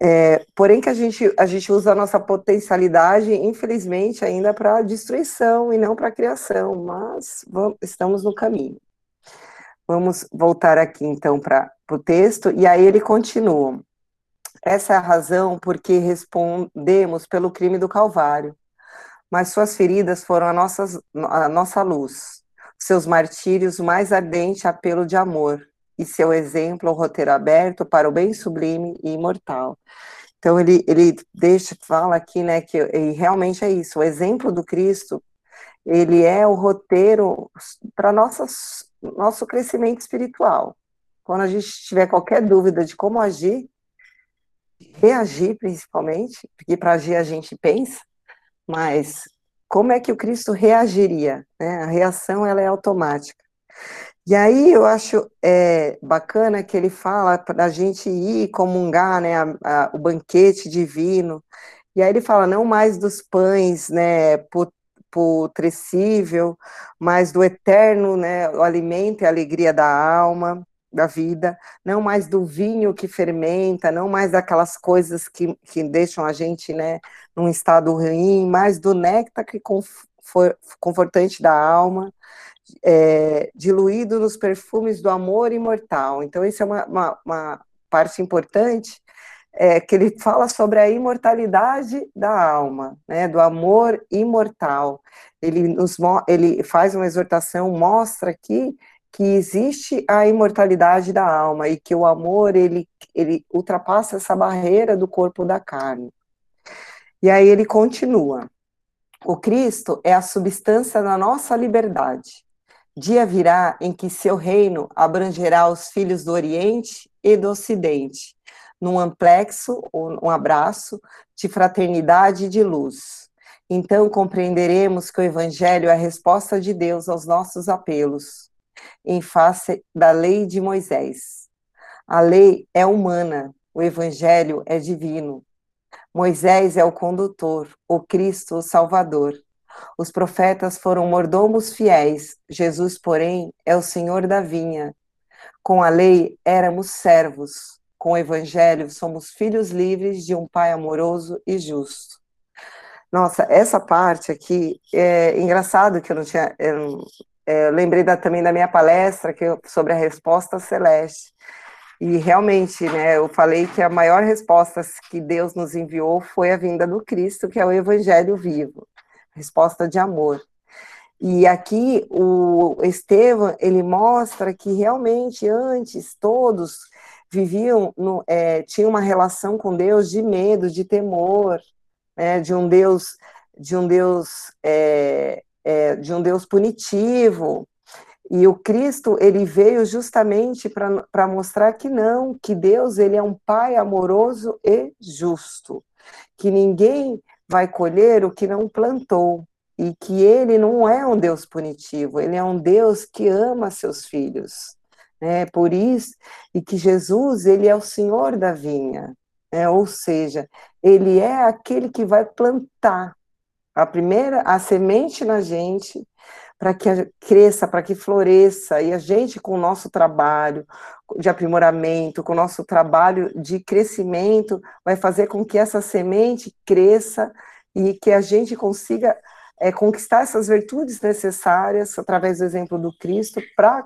É, porém que a gente, a gente usa a nossa potencialidade, infelizmente, ainda para destruição e não para criação, mas vamos, estamos no caminho. Vamos voltar aqui então para o texto, e aí ele continua. Essa é a razão por que respondemos pelo crime do Calvário, mas suas feridas foram a, nossas, a nossa luz, seus martírios, mais ardente apelo de amor, e seu exemplo, o roteiro aberto para o bem sublime e imortal. Então ele, ele deixa, fala aqui, né, que realmente é isso, o exemplo do Cristo, ele é o roteiro para nosso crescimento espiritual. Quando a gente tiver qualquer dúvida de como agir, reagir principalmente, porque para agir a gente pensa, mas como é que o Cristo reagiria? Né? A reação ela é automática. E aí eu acho é, bacana que ele fala para a gente ir comungar né, a, a, o banquete divino. E aí ele fala não mais dos pães né, putrescível, mas do eterno, né, o alimento e a alegria da alma, da vida, não mais do vinho que fermenta, não mais daquelas coisas que, que deixam a gente né, num estado ruim, mais do néctar que confor, confortante da alma é, diluído nos perfumes do amor imortal. Então, isso é uma, uma, uma parte importante, é, que ele fala sobre a imortalidade da alma, né, do amor imortal. Ele, nos, ele faz uma exortação, mostra aqui que existe a imortalidade da alma e que o amor ele, ele ultrapassa essa barreira do corpo da carne. E aí ele continua. O Cristo é a substância da nossa liberdade. Dia virá em que seu reino abrangerá os filhos do Oriente e do Ocidente, num amplexo, um abraço de fraternidade e de luz. Então compreenderemos que o Evangelho é a resposta de Deus aos nossos apelos, em face da lei de Moisés. A lei é humana, o Evangelho é divino. Moisés é o condutor, o Cristo o Salvador. Os profetas foram mordomos fiéis, Jesus, porém, é o Senhor da vinha. Com a lei éramos servos, com o evangelho somos filhos livres de um pai amoroso e justo. Nossa, essa parte aqui é engraçado que eu não tinha. Eu, é, eu lembrei da, também da minha palestra que eu, sobre a resposta celeste. E realmente, né, eu falei que a maior resposta que Deus nos enviou foi a vinda do Cristo, que é o Evangelho vivo resposta de amor. E aqui o Estevam ele mostra que realmente antes todos viviam, no, é, tinham uma relação com Deus de medo, de temor, né, de um Deus, de um Deus, é, é, de um Deus punitivo. E o Cristo ele veio justamente para mostrar que não, que Deus ele é um Pai amoroso e justo, que ninguém vai colher o que não plantou, e que ele não é um Deus punitivo, ele é um Deus que ama seus filhos. Né? Por isso, e que Jesus, ele é o Senhor da vinha, né? ou seja, ele é aquele que vai plantar a primeira, a semente na gente, para que cresça, para que floresça, e a gente, com o nosso trabalho de aprimoramento, com o nosso trabalho de crescimento, vai fazer com que essa semente cresça e que a gente consiga é, conquistar essas virtudes necessárias, através do exemplo do Cristo, para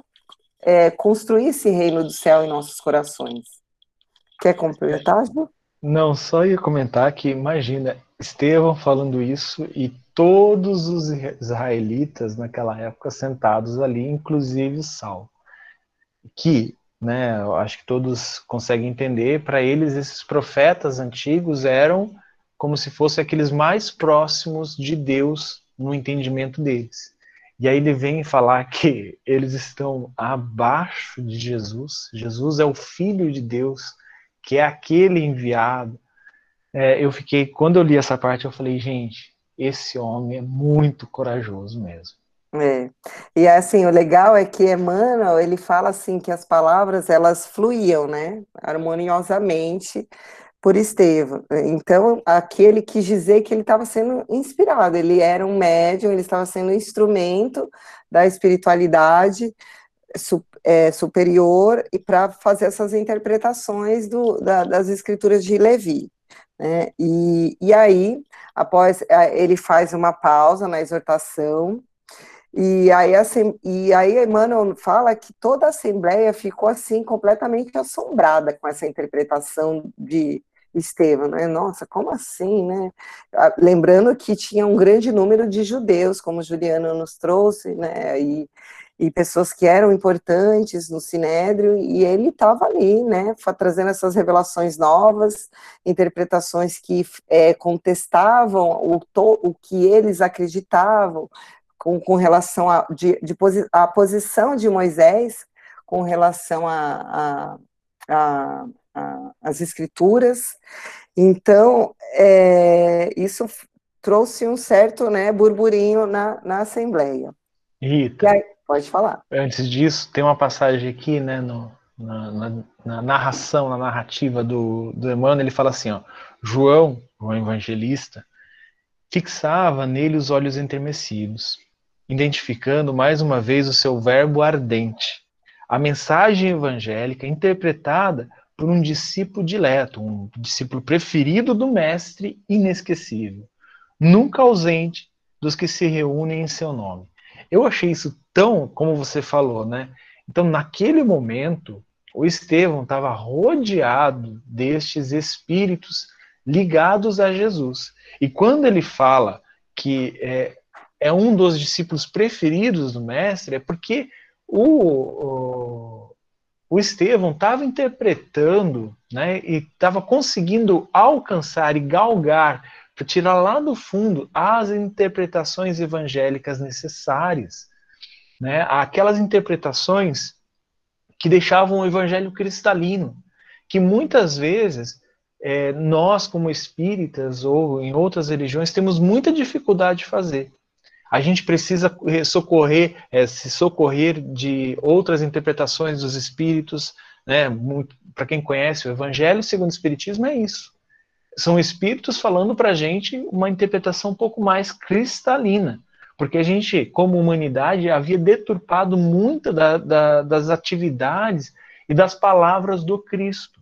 é, construir esse reino do céu em nossos corações. Quer completar, Ju? Não, só ia comentar que, imagina, Estevão falando isso e todos os israelitas naquela época sentados ali, inclusive Saul. Que, né, eu acho que todos conseguem entender, para eles esses profetas antigos eram como se fossem aqueles mais próximos de Deus no entendimento deles. E aí ele vem falar que *laughs* eles estão abaixo de Jesus. Jesus é o Filho de Deus, que é aquele enviado. É, eu fiquei, quando eu li essa parte, eu falei, gente, esse homem é muito corajoso mesmo. É. E assim, o legal é que Emmanuel, ele fala assim que as palavras elas fluíam, né, harmoniosamente por Estevão. Então, aqui ele quis dizer que ele estava sendo inspirado, ele era um médium, ele estava sendo um instrumento da espiritualidade su, é, superior e para fazer essas interpretações do, da, das escrituras de Levi. Né? E, e aí, após ele faz uma pausa na exortação, E aí, assim, e aí Emmanuel fala que toda a Assembleia ficou assim completamente assombrada com essa interpretação de Estevão, né? Nossa, como assim, né? Ah, lembrando que tinha um grande número de judeus, como Juliano nos trouxe, né? E, e pessoas que eram importantes no Sinédrio, e ele estava ali, né, trazendo essas revelações novas, interpretações que é, contestavam o, o que eles acreditavam com, com relação à de, de posi, a posição de Moisés com relação as escrituras. Então, é, isso trouxe um certo né, burburinho na, na Assembleia. Rita, aí, Pode falar. Antes disso, tem uma passagem aqui, né, no, na, na, na, narração, na narrativa do, do Emmanuel, ele fala assim, ó, João, o evangelista, fixava nele os olhos enternecidos, identificando mais uma vez o seu verbo ardente, a mensagem evangélica interpretada por um discípulo dileto, um discípulo preferido do mestre inesquecível, nunca ausente dos que se reúnem em seu nome. Eu achei isso tão, como você falou, né? Então, naquele momento, o Estevão estava rodeado destes espíritos ligados a Jesus. E quando ele fala que é, é um dos discípulos preferidos do Mestre, é porque o, o, o Estevão estava interpretando né, e estava conseguindo alcançar e galgar tirar lá do fundo as interpretações evangélicas necessárias, né? aquelas interpretações que deixavam o evangelho cristalino, que muitas vezes é, nós, como espíritas ou em outras religiões, temos muita dificuldade de fazer. A gente precisa socorrer, é, se socorrer de outras interpretações dos espíritos, né? Para quem conhece o Evangelho segundo o Espiritismo é isso são espíritos falando para a gente uma interpretação um pouco mais cristalina, porque a gente, como humanidade, havia deturpado muito da, da, das atividades e das palavras do Cristo.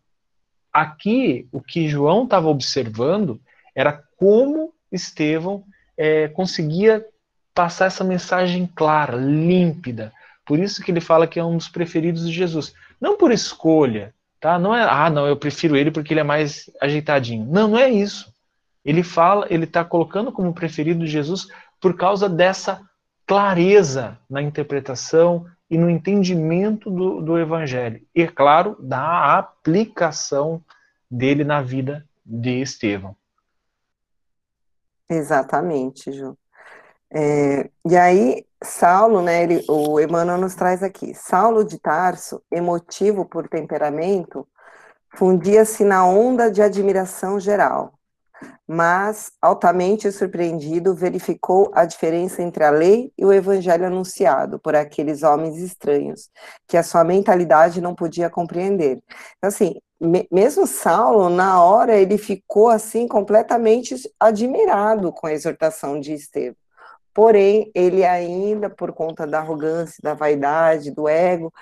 Aqui, o que João estava observando era como Estevão é, conseguia passar essa mensagem clara, límpida. Por isso que ele fala que é um dos preferidos de Jesus. Não por escolha, Tá? Não é, ah, não, eu prefiro ele porque ele é mais ajeitadinho. Não, não é isso. Ele fala, ele está colocando como preferido Jesus por causa dessa clareza na interpretação e no entendimento do, do evangelho. E, é claro, da aplicação dele na vida de Estevão. Exatamente, Ju. É, e aí, Saulo, né, ele, o Emmanuel nos traz aqui, Saulo de Tarso, emotivo por temperamento, fundia-se na onda de admiração geral, mas, altamente surpreendido, verificou a diferença entre a lei e o evangelho anunciado por aqueles homens estranhos, que a sua mentalidade não podia compreender. Então, assim, me, mesmo Saulo, na hora, ele ficou, assim, completamente admirado com a exortação de Estevão porém ele ainda, por conta da arrogância, da vaidade, do ego,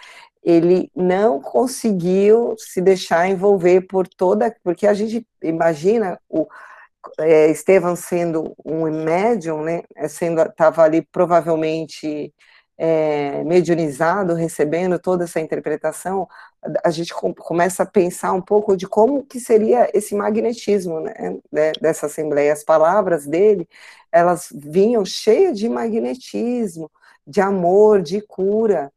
ele não conseguiu se deixar envolver por toda, porque a gente imagina o é, Estevam sendo um médium, né, sendo estava ali provavelmente é, mediunizado, recebendo toda essa interpretação, a gente começa a pensar um pouco de como que seria esse magnetismo né, dessa assembleia. As palavras dele, elas vinham cheias de magnetismo, de amor, de cura.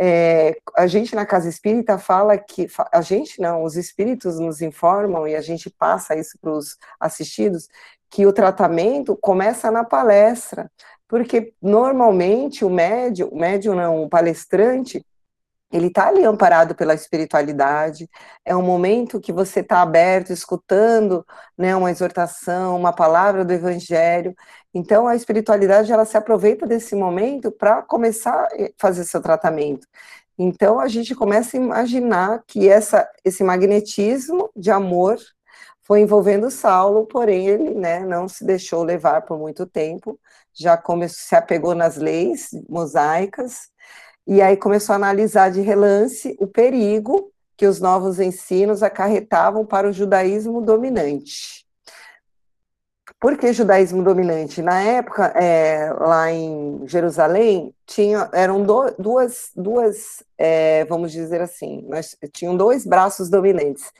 É, a gente na casa espírita fala que a gente não, os espíritos nos informam e a gente passa isso para os assistidos que o tratamento começa na palestra, porque normalmente o médium, o médium não, o palestrante, ele está ali amparado pela espiritualidade, é um momento que você está aberto, escutando né, uma exortação, uma palavra do evangelho, então a espiritualidade ela se aproveita desse momento para começar a fazer seu tratamento. Então a gente começa a imaginar que essa, esse magnetismo de amor foi envolvendo Saulo, porém ele né, não se deixou levar por muito tempo, já começou, se apegou nas leis mosaicas, e aí começou a analisar de relance o perigo que os novos ensinos acarretavam para o judaísmo dominante. Por que judaísmo dominante? Na época, é, lá em Jerusalém, tinha, eram do, duas, duas é, vamos dizer assim, tinham dois braços dominantes.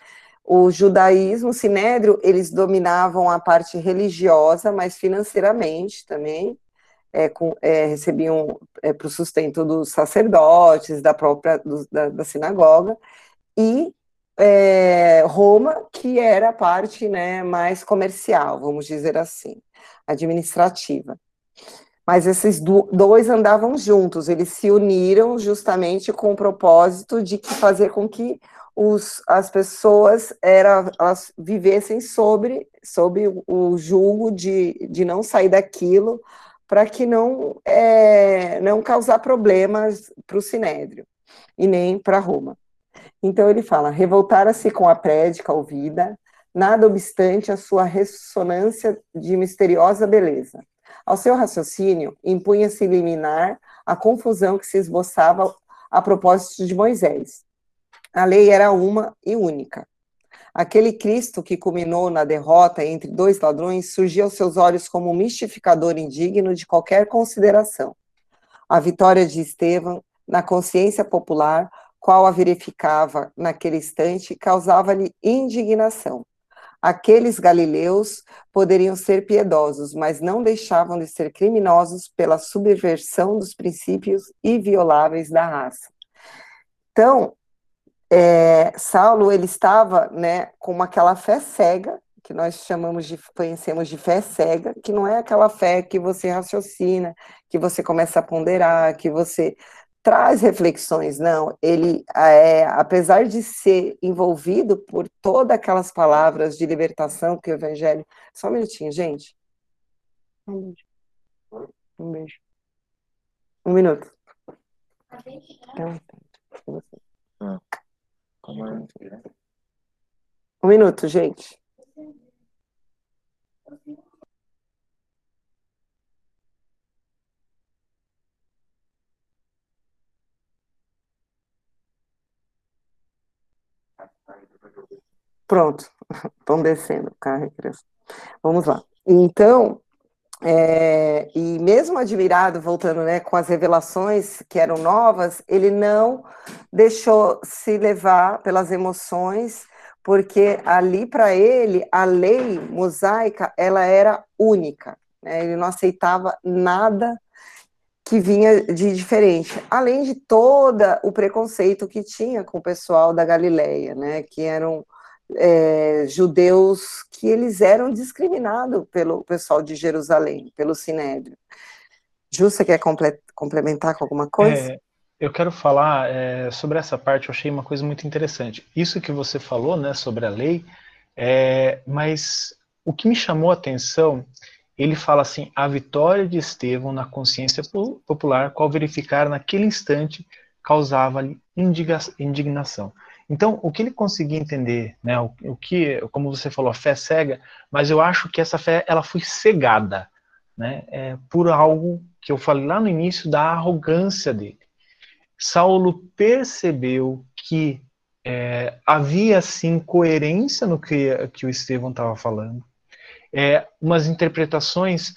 O judaísmo, o sinédrio, eles dominavam a parte religiosa, mas financeiramente também, é, com, é, recebiam é, para o sustento dos sacerdotes, da própria do, da, da, sinagoga, e é, Roma, que era a parte né, mais comercial, vamos dizer assim, administrativa. Mas esses do, dois andavam juntos, eles se uniram justamente com o propósito de fazer com que os, as pessoas era, elas vivessem sobre, sobre o julgo de, de não sair daquilo para que não, é, não causar problemas para o Sinédrio e nem para Roma. Então ele fala: revoltara-se com a prédica ouvida, nada obstante a sua ressonância de misteriosa beleza. Ao seu raciocínio, impunha-se eliminar a confusão que se esboçava a propósito de Moisés. A lei era uma e única. Aquele Cristo que culminou na derrota entre dois ladrões surgia aos seus olhos como um mistificador indigno de qualquer consideração. A vitória de Estevão, na consciência popular, qual a verificava naquele instante, causava-lhe indignação. Aqueles galileus poderiam ser piedosos, mas não deixavam de ser criminosos pela subversão dos princípios invioláveis da raça. Então, é, Saulo ele estava, né, com aquela fé cega que nós chamamos de conhecemos de fé cega, que não é aquela fé que você raciocina, que você começa a ponderar, que você traz reflexões, não. Ele, é, apesar de ser envolvido por todas aquelas palavras de libertação que o Evangelho. Só um minutinho, gente. Um beijo. Um beijo. Um minuto. Então, um minuto, gente. Pronto, *laughs* estão descendo, carro criança. Vamos lá. Então, é, e mesmo admirado, voltando né, com as revelações que eram novas, ele não deixou se levar pelas emoções, porque ali para ele a lei mosaica ela era única. Né, ele não aceitava nada que vinha de diferente, além de todo o preconceito que tinha com o pessoal da Galileia, né, que eram é, judeus que eles eram discriminados pelo pessoal de Jerusalém, pelo Sinédrio. Ju, você quer complementar com alguma coisa? É, eu quero falar é, sobre essa parte, eu achei uma coisa muito interessante. Isso que você falou, né, sobre a lei, é, mas o que me chamou a atenção ele fala assim: a vitória de Estevão na consciência popular, qual verificar naquele instante, causava-lhe indignação. Então, o que ele conseguia entender, né, o, o, que, como você falou, a fé cega, mas eu acho que essa fé ela foi cegada, né, é, por algo que eu falei lá no início da arrogância dele. Saulo percebeu que é, havia sim coerência no que, que o Estevão estava falando, é, umas interpretações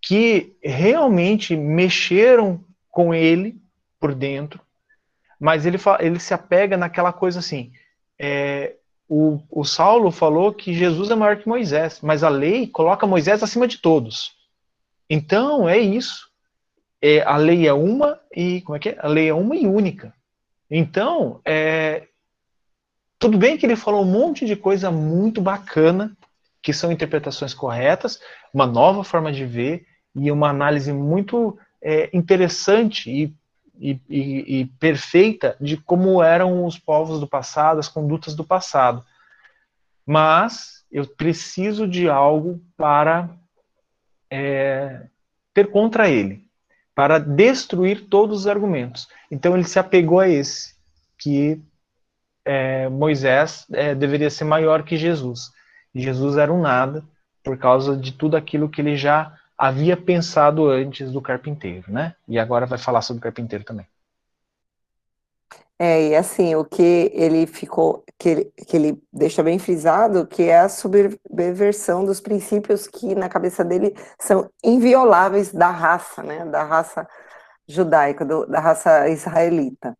que realmente mexeram com ele por dentro, mas ele, ele se apega naquela coisa assim. É, o, o Saulo falou que Jesus é maior que Moisés, mas a lei coloca Moisés acima de todos. Então é isso. É, a lei é uma e como é que é? A lei é uma e única. Então, é, tudo bem que ele falou um monte de coisa muito bacana, que são interpretações corretas, uma nova forma de ver e uma análise muito é, interessante e, e, e, e, perfeita de como eram os povos do passado, as condutas do passado. Mas eu preciso de algo para é, ter contra ele, para destruir todos os argumentos. Então ele se apegou a esse, que é, Moisés é, deveria ser maior que Jesus. Jesus era um nada por causa de tudo aquilo que ele já havia pensado antes do carpinteiro, né? E agora vai falar sobre o carpinteiro também. É, e assim, o que ele ficou, que ele, que ele deixa bem frisado, que é a subversão dos princípios que na cabeça dele são invioláveis da raça, né, da raça judaica, do, da raça israelita.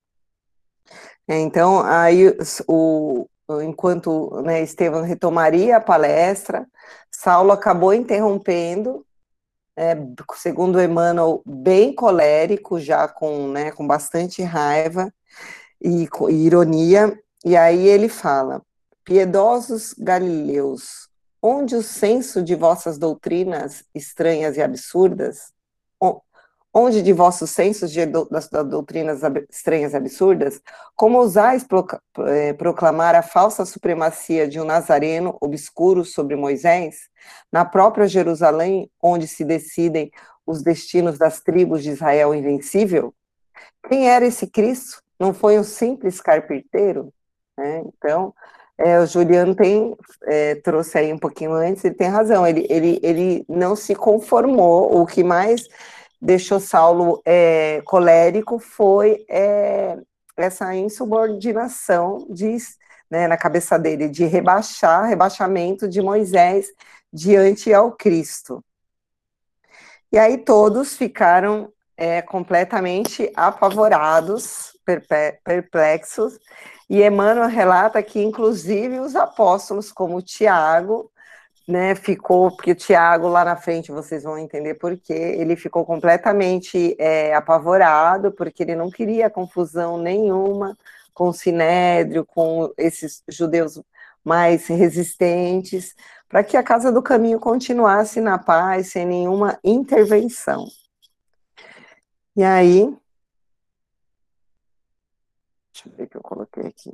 É, então, aí o, enquanto né, Estevão retomaria a palestra, Saulo acabou interrompendo, é, segundo Emmanuel, bem colérico, já com, né, com bastante raiva, e, e ironia, e aí ele fala: Piedosos galileus, onde o senso de vossas doutrinas estranhas e absurdas, onde de vossos sensos de, das, das, doutrinas estranhas e absurdas, como ousais pro, é, proclamar a falsa supremacia de um nazareno obscuro sobre Moisés, na própria Jerusalém, onde se decidem os destinos das tribos de Israel invencível? Quem era esse Cristo? não foi um simples carpinteiro, né? Então, é, o Juliano tem, é, trouxe aí um pouquinho antes, ele tem razão, ele, ele, ele não se conformou, o que mais deixou Saulo é, colérico foi é, essa insubordinação de, né, na cabeça dele, de rebaixar, rebaixamento de Moisés diante ao Cristo. E aí todos ficaram é, completamente apavorados, perplexos, e Emmanuel relata que, inclusive, os apóstolos, como Tiago, né, ficou, porque o Tiago lá na frente vocês vão entender por quê, ele ficou completamente é, apavorado, porque ele não queria confusão nenhuma com o Sinédrio, com esses judeus mais resistentes, para que a Casa do Caminho continuasse na paz, sem nenhuma intervenção. E aí, deixa eu ver o que eu coloquei aqui.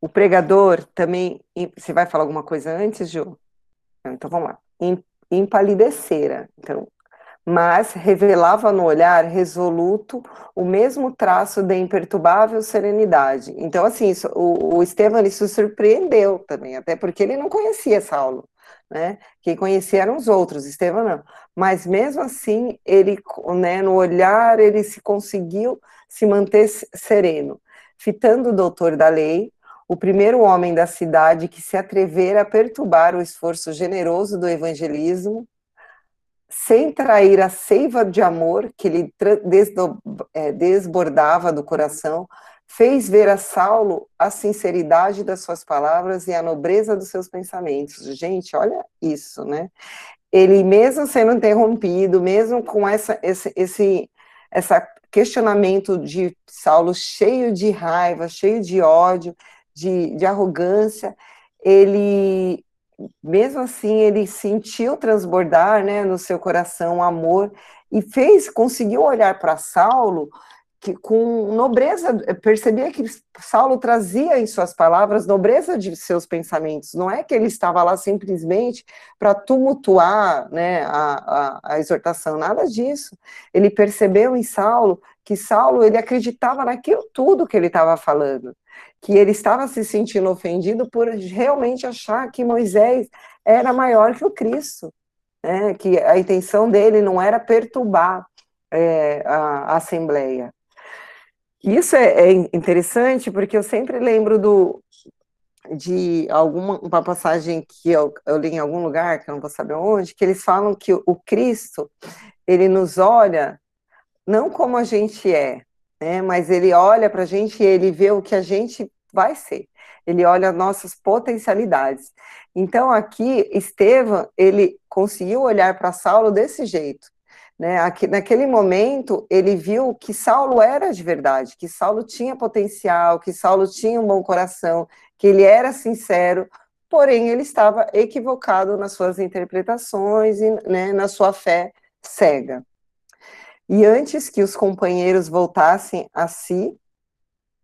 O pregador também. Você vai falar alguma coisa antes, Ju? Então vamos lá. Empalidecera. Então, mas revelava no olhar resoluto o mesmo traço de imperturbável serenidade. Então, assim, o, o Estevam se surpreendeu também, até porque ele não conhecia Saulo né? Quem conhecia eram os outros, Estevão não. Mas mesmo assim, ele, né, no olhar, ele se conseguiu se manter sereno. Fitando o doutor da lei, o primeiro homem da cidade que se atrevera a perturbar o esforço generoso do evangelismo, sem trair a seiva de amor que lhe é, desbordava do coração, fez ver a Saulo a sinceridade das suas palavras e a nobreza dos seus pensamentos. Gente, olha isso, né? Ele mesmo sendo interrompido, mesmo com essa, esse, esse essa questionamento de Saulo cheio de raiva, cheio de ódio, de, de arrogância, ele mesmo assim ele sentiu transbordar, né, no seu coração amor e fez, conseguiu olhar para Saulo que com nobreza, percebia que Saulo trazia em suas palavras nobreza de seus pensamentos, não é que ele estava lá simplesmente para tumultuar né, a, a, a, exortação, nada disso. Ele percebeu em Saulo que Saulo ele acreditava naquilo tudo que ele estava falando, que ele estava se sentindo ofendido por realmente achar que Moisés era maior que o Cristo, né, que a intenção dele não era perturbar é, a, a Assembleia. Isso é, é, interessante porque eu sempre lembro do, de alguma uma passagem que eu, eu li em algum lugar, que eu não vou saber onde, que eles falam que o Cristo, ele nos olha não como a gente é, né, mas ele olha para a gente e ele vê o que a gente vai ser. Ele olha as nossas potencialidades. Então aqui Estevão, ele conseguiu olhar para Saulo desse jeito. Né? Aqui, naquele momento, ele viu que Saulo era de verdade, que Saulo tinha potencial, que Saulo tinha um bom coração, que ele era sincero, porém ele estava equivocado nas suas interpretações e né, na sua fé cega. E antes que os companheiros voltassem a si,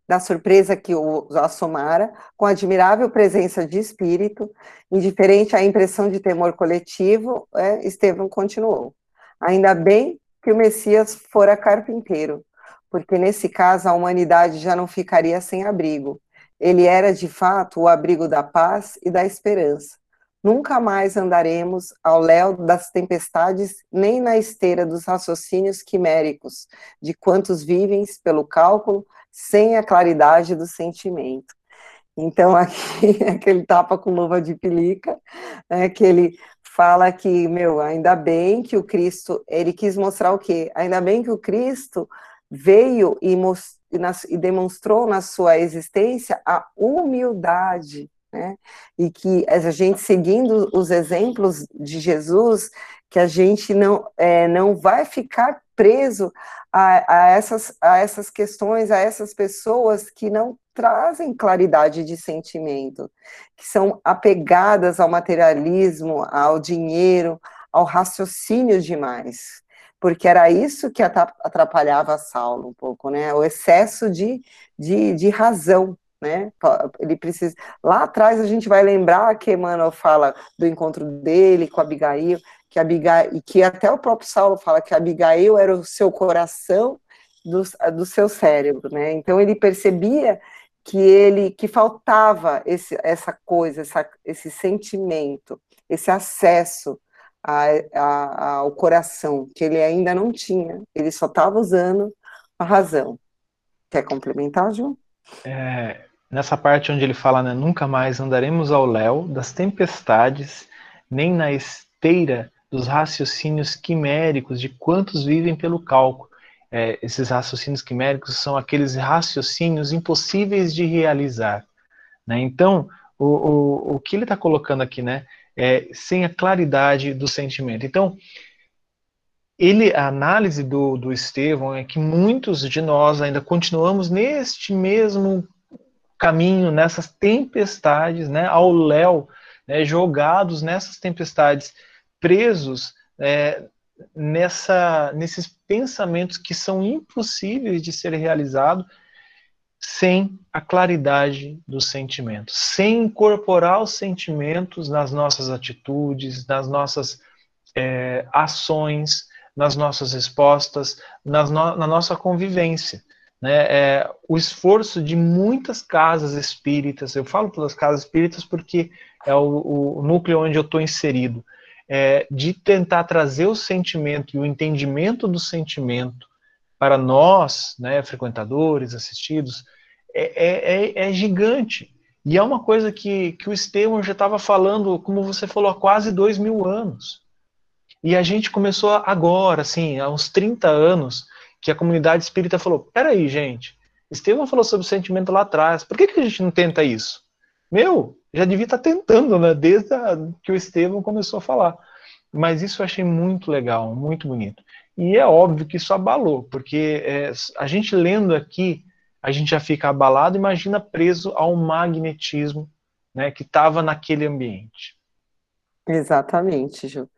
da surpresa que o assomara, com admirável presença de espírito, indiferente à impressão de temor coletivo, é, Estevão continuou. Ainda bem que o Messias fora carpinteiro, porque nesse caso a humanidade já não ficaria sem abrigo. Ele era de fato o abrigo da paz e da esperança. Nunca mais andaremos ao léu das tempestades, nem na esteira dos raciocínios quiméricos, de quantos vivem pelo cálculo, sem a claridade do sentimento. Então, aqui, *laughs* aquele tapa com luva de pelica, né, que ele fala que, meu, ainda bem que o Cristo, ele quis mostrar o quê? Ainda bem que o Cristo veio e, e demonstrou na sua existência a humildade, né? E que a gente seguindo os exemplos de Jesus, que a gente não, é, não vai ficar preso a, a, essas, a essas questões, a essas pessoas que não trazem claridade de sentimento, que são apegadas ao materialismo, ao dinheiro, ao raciocínio demais. Porque era isso que atrapalhava Saulo um pouco, né? O excesso de, de, de razão, né? Ele precisa. Lá atrás a gente vai lembrar que Emmanuel fala do encontro dele com Abigail, que Abigail, que até o próprio Saulo fala que Abigail era o seu coração do, do seu cérebro, né? Então ele percebia que ele que faltava esse, essa coisa, essa, esse sentimento, esse acesso a, a, ao coração que ele ainda não tinha. Ele só estava usando a razão. Quer complementar, João? É, nessa parte onde ele fala, né, nunca mais andaremos ao léu das tempestades, nem na esteira dos raciocínios quiméricos de quantos vivem pelo cálculo é, esses raciocínios quiméricos são aqueles raciocínios impossíveis de realizar. Né? Então, o, o, o que ele está colocando aqui, né, é sem a claridade do sentimento. Então, ele, a análise do, do Estevão é que muitos de nós ainda continuamos neste mesmo caminho, nessas tempestades, né, ao léu, né, jogados nessas tempestades, presos é, nessa, nesses pensamentos que são impossíveis de ser realizados sem a claridade dos sentimentos, sem incorporar os sentimentos nas nossas atitudes, nas nossas é, ações, nas nossas respostas, nas no, na nossa convivência. Né? É, o esforço de muitas casas espíritas, eu falo pelas casas espíritas porque é o, o núcleo onde eu estou inserido, é, de tentar trazer o sentimento e o entendimento do sentimento para nós, né, frequentadores, assistidos, é, é, é, é gigante. E é uma coisa que, que o Estevão já estava falando, como você falou, há quase dois mil anos. E a gente começou agora, assim, há uns 30 anos, que a comunidade espírita falou: peraí, gente, Estevão falou sobre o sentimento lá atrás, por que, que a gente não tenta isso? Meu, já devia estar tentando, né? Desde que o Estevão começou a falar. Mas isso eu achei muito legal, muito bonito. E é óbvio que isso abalou, porque é, a gente lendo aqui, a gente já fica abalado, imagina preso ao magnetismo né, que estava naquele ambiente. Exatamente, Ju.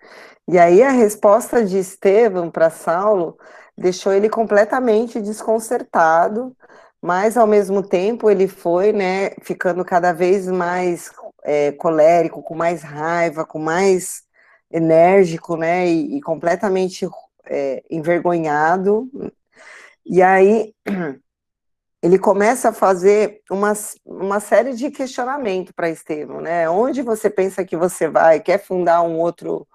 E aí a resposta de Estevão para Saulo deixou ele completamente desconcertado, mas ao mesmo tempo ele foi, né, ficando cada vez mais é, colérico, com mais raiva, com mais enérgico, né, e, e completamente é, envergonhado. E aí *clears throat* ele começa a fazer uma, uma série de questionamentos para Estevão, né? Onde você pensa que você vai? Quer fundar um outro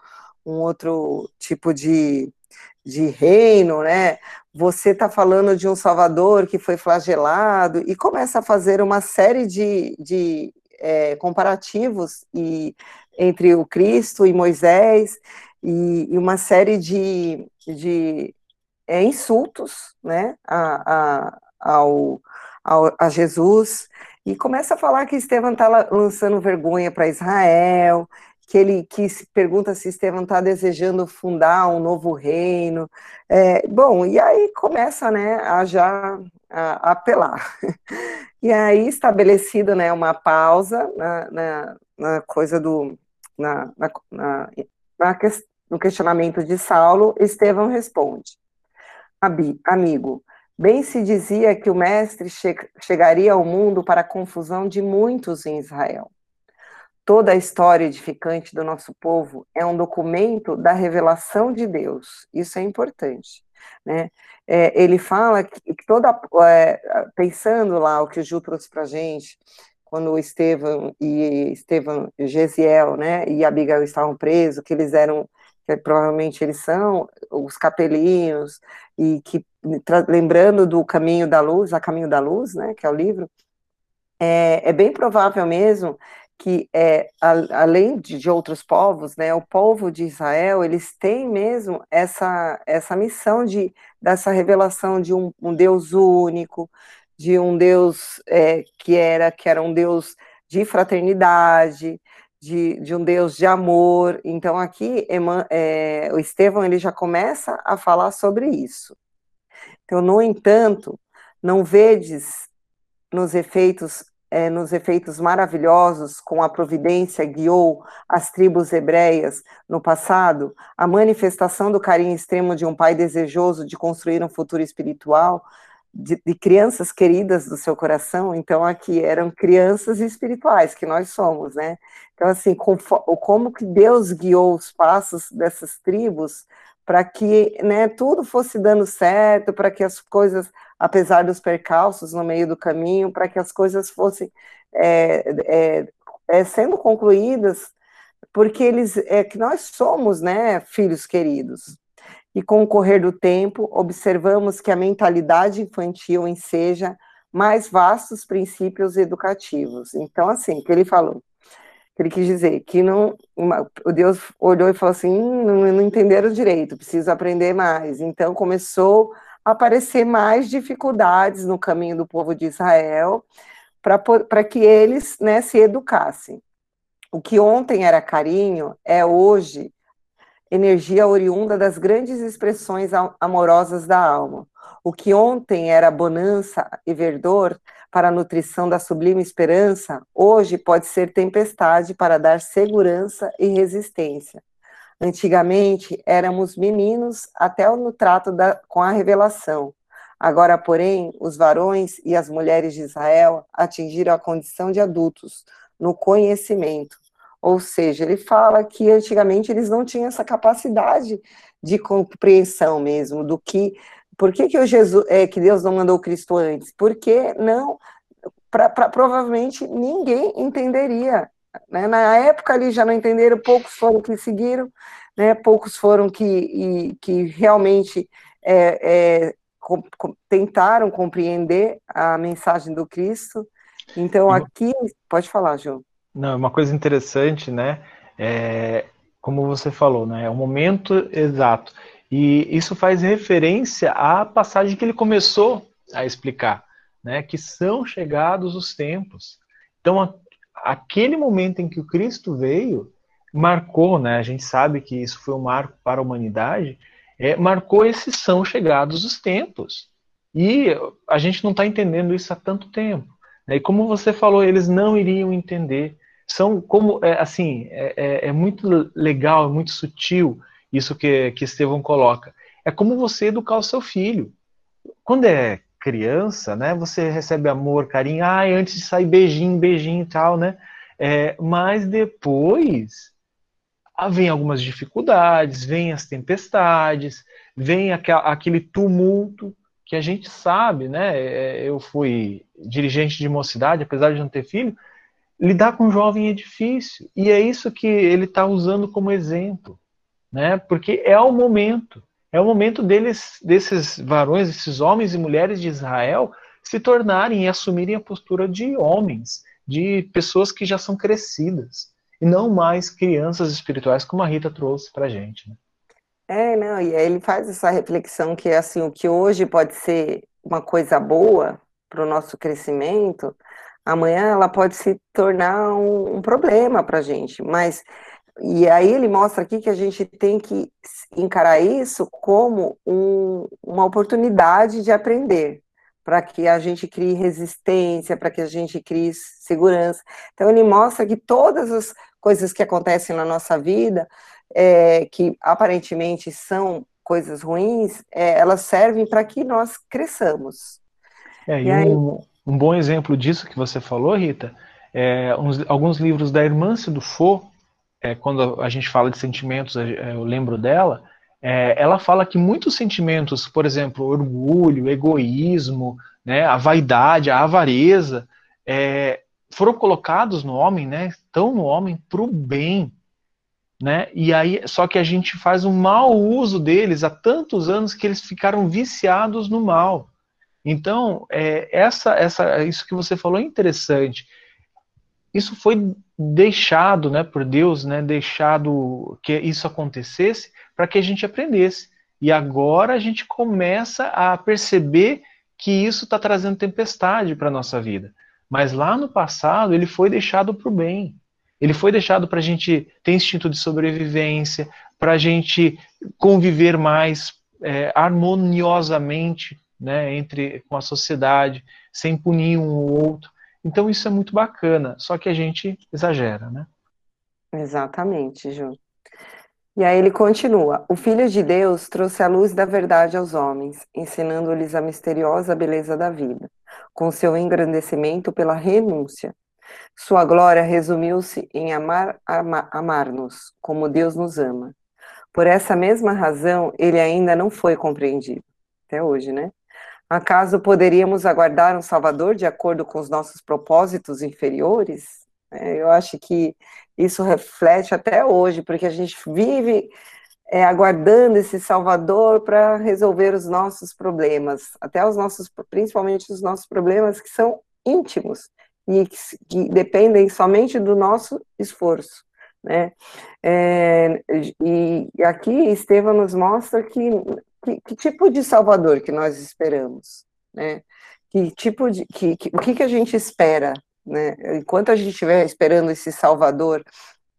um outro tipo de, de reino, né? você está falando de um Salvador que foi flagelado, e começa a fazer uma série de, de é, comparativos e, entre o Cristo e Moisés, e, e uma série de, de é, insultos né, a, a, ao, ao, a Jesus, e começa a falar que Estevão está lançando vergonha para Israel, que ele que se pergunta se Estevão está desejando fundar um novo reino. É, bom, e aí começa né, a já a, a apelar. *laughs* E aí, estabelecido né, uma pausa na, na, na coisa do. Na, na, na, no questionamento de Saulo, Estevão responde: Amigo, bem se dizia que o Mestre che chegaria ao mundo para a confusão de muitos em Israel Toda a história edificante do nosso povo é um documento da revelação de Deus. Isso é importante. Né? É, ele fala que, toda, é, pensando lá o que o Ju trouxe para a gente, quando Estevão e Estevão Gesiel, né, e Abigail estavam presos, que eles eram, que provavelmente eles são os capelinhos, e que, lembrando do Caminho da Luz, A Caminho da Luz, né, que é o livro, é, é bem provável mesmo que é, a, além de, de, outros povos, né, o povo de Israel, eles têm mesmo essa, essa missão de dessa revelação de um, um Deus único, de um Deus é, que era que era um Deus de fraternidade, de, de um Deus de amor. Então aqui é, o Estevão ele já começa a falar sobre isso. Então, no entanto, não vedes nos efeitos é, nos efeitos maravilhosos com a providência guiou as tribos hebreias no passado, a manifestação do carinho extremo de um pai desejoso de construir um futuro espiritual, de, de, crianças queridas do seu coração, então aqui eram crianças espirituais que nós somos, né? Então assim, com, como que Deus guiou os passos dessas tribos para que, né, tudo fosse dando certo, para que as coisas apesar dos percalços no meio do caminho, para que as coisas fossem é, é, é, sendo concluídas, porque eles é que nós somos, né, filhos queridos. E com o correr do tempo, observamos que a mentalidade infantil enseja mais vastos princípios educativos. Então, assim, que ele falou, que ele quis dizer que não, uma, o Deus olhou e falou assim, hum, não, não entenderam direito, preciso aprender mais. Então começou aparecer mais dificuldades no caminho do povo de Israel para que eles né, se educassem. O que ontem era carinho é hoje energia oriunda das grandes expressões amorosas da alma. O que ontem era bonança e verdor para a nutrição da sublime esperança, hoje pode ser tempestade para dar segurança e resistência. Antigamente éramos meninos até no trato da, com a revelação. Agora, porém, os varões e as mulheres de Israel atingiram a condição de adultos no conhecimento. Ou seja, ele fala que antigamente eles não tinham essa capacidade de compreensão mesmo do que por que, que o Jesus é que Deus não mandou Cristo antes? Porque não pra, pra, provavelmente ninguém entenderia né? Na época ali já não entenderam, poucos foram que seguiram, né? poucos foram que, e, que realmente é, é, com, com, tentaram compreender a mensagem do Cristo. Então aqui, pode falar, João. Não, uma coisa interessante, né? É, como você falou, né? É o momento exato. E isso faz referência à passagem que ele começou a explicar, né? Que são chegados os tempos. Então, aquele momento em que o Cristo veio marcou, né? A gente sabe que isso foi um marco para a humanidade. É, marcou esses são chegados os tempos. E a gente não está entendendo isso há tanto tempo. Né? E como você falou, eles não iriam entender. São como, é, assim, é, é, é muito legal, é muito sutil isso que, que Estevão coloca. É como você educar o seu filho. Quando é criança, né? Você recebe amor, carinho, ai, antes de sair beijinho, beijinho e tal, né? É, mas depois ah, vem algumas dificuldades, vem as tempestades, vem aquele tumulto que a gente sabe, né? É, eu fui dirigente de mocidade, apesar de não ter filho, lidar com um jovem é difícil. E é isso que ele está usando como exemplo, né? Porque é o momento. É o momento deles, desses varões, esses homens e mulheres de Israel, se tornarem e assumirem a postura de homens, de pessoas que já são crescidas, e não mais crianças espirituais, como a Rita trouxe para gente. Né? É, não, e aí ele faz essa reflexão que assim, o que hoje pode ser uma coisa boa para o nosso crescimento, amanhã ela pode se tornar um, um problema para gente, mas e aí ele mostra aqui que a gente tem que encarar isso como um, uma oportunidade de aprender, para que a gente crie resistência, para que a gente crie segurança. Então ele mostra que todas as coisas que acontecem na nossa vida, é, que aparentemente são coisas ruins, é, elas servem para que nós cresçamos. É, e, aí... um, um, bom exemplo disso que você falou, Rita, é uns, alguns livros da Irmã do Faux, é, quando a gente fala de sentimentos, é, eu lembro dela, é, ela fala que muitos sentimentos, por exemplo, orgulho, egoísmo, né, a vaidade, a avareza, é, foram colocados no homem, né? Estão no homem para o bem, né? E aí, só que a gente faz um mau uso deles há tantos anos que eles ficaram viciados no mal. Então, é, essa, essa, isso que você falou é interessante. Isso foi deixado, né, por Deus, né, deixado que isso acontecesse para que a gente aprendesse. E agora a gente começa a perceber que isso está trazendo tempestade para a nossa vida. Mas lá no passado ele foi deixado para o bem. Ele foi deixado para a gente ter instinto de sobrevivência, para a gente conviver mais é, harmoniosamente né, entre com a sociedade, sem punir um ou outro. Então isso é muito bacana, só que a gente exagera, né? Exatamente, Ju. E aí ele continua: O Filho de Deus trouxe a luz da verdade aos homens, ensinando-lhes a misteriosa beleza da vida, com seu engrandecimento pela renúncia, sua glória resumiu-se em amar, ama, amar-nos, como Deus nos ama. Por essa mesma razão, ele ainda não foi compreendido, até hoje, né? Acaso poderíamos aguardar um Salvador de acordo com os nossos propósitos inferiores? É, eu acho que isso reflete até hoje, porque a gente vive é, aguardando esse Salvador para resolver os nossos problemas, até os nossos, principalmente os nossos problemas que são íntimos, e que, que dependem somente do nosso esforço. Né? É, e, e, aqui Estevam nos mostra que, que, que, tipo de Salvador que nós esperamos, né? Que tipo de que, que o que, que a gente espera, né? Enquanto a gente estiver esperando esse Salvador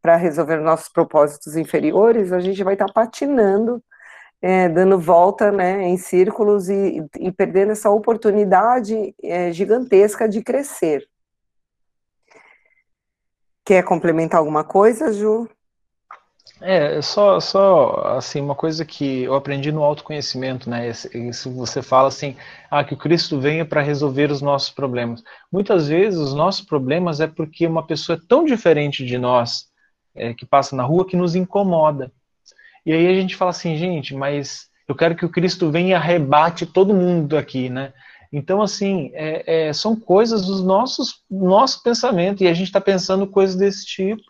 para resolver nossos propósitos inferiores, a gente vai estar tá patinando, é, dando volta, né, em círculos e, e perdendo essa oportunidade é, gigantesca de crescer, Quer complementar alguma coisa, Ju? É, só, só assim, uma coisa que eu aprendi no autoconhecimento, né? Isso você fala assim, ah, que o Cristo venha para resolver os nossos problemas. Muitas vezes os nossos problemas é porque uma pessoa é tão diferente de nós, é, que passa na rua, que nos incomoda. E aí a gente fala assim, gente, mas eu quero que o Cristo venha e arrebate todo mundo aqui, né? Então, assim, é, é, são coisas dos nossos nosso pensamento e a gente está pensando coisas desse tipo,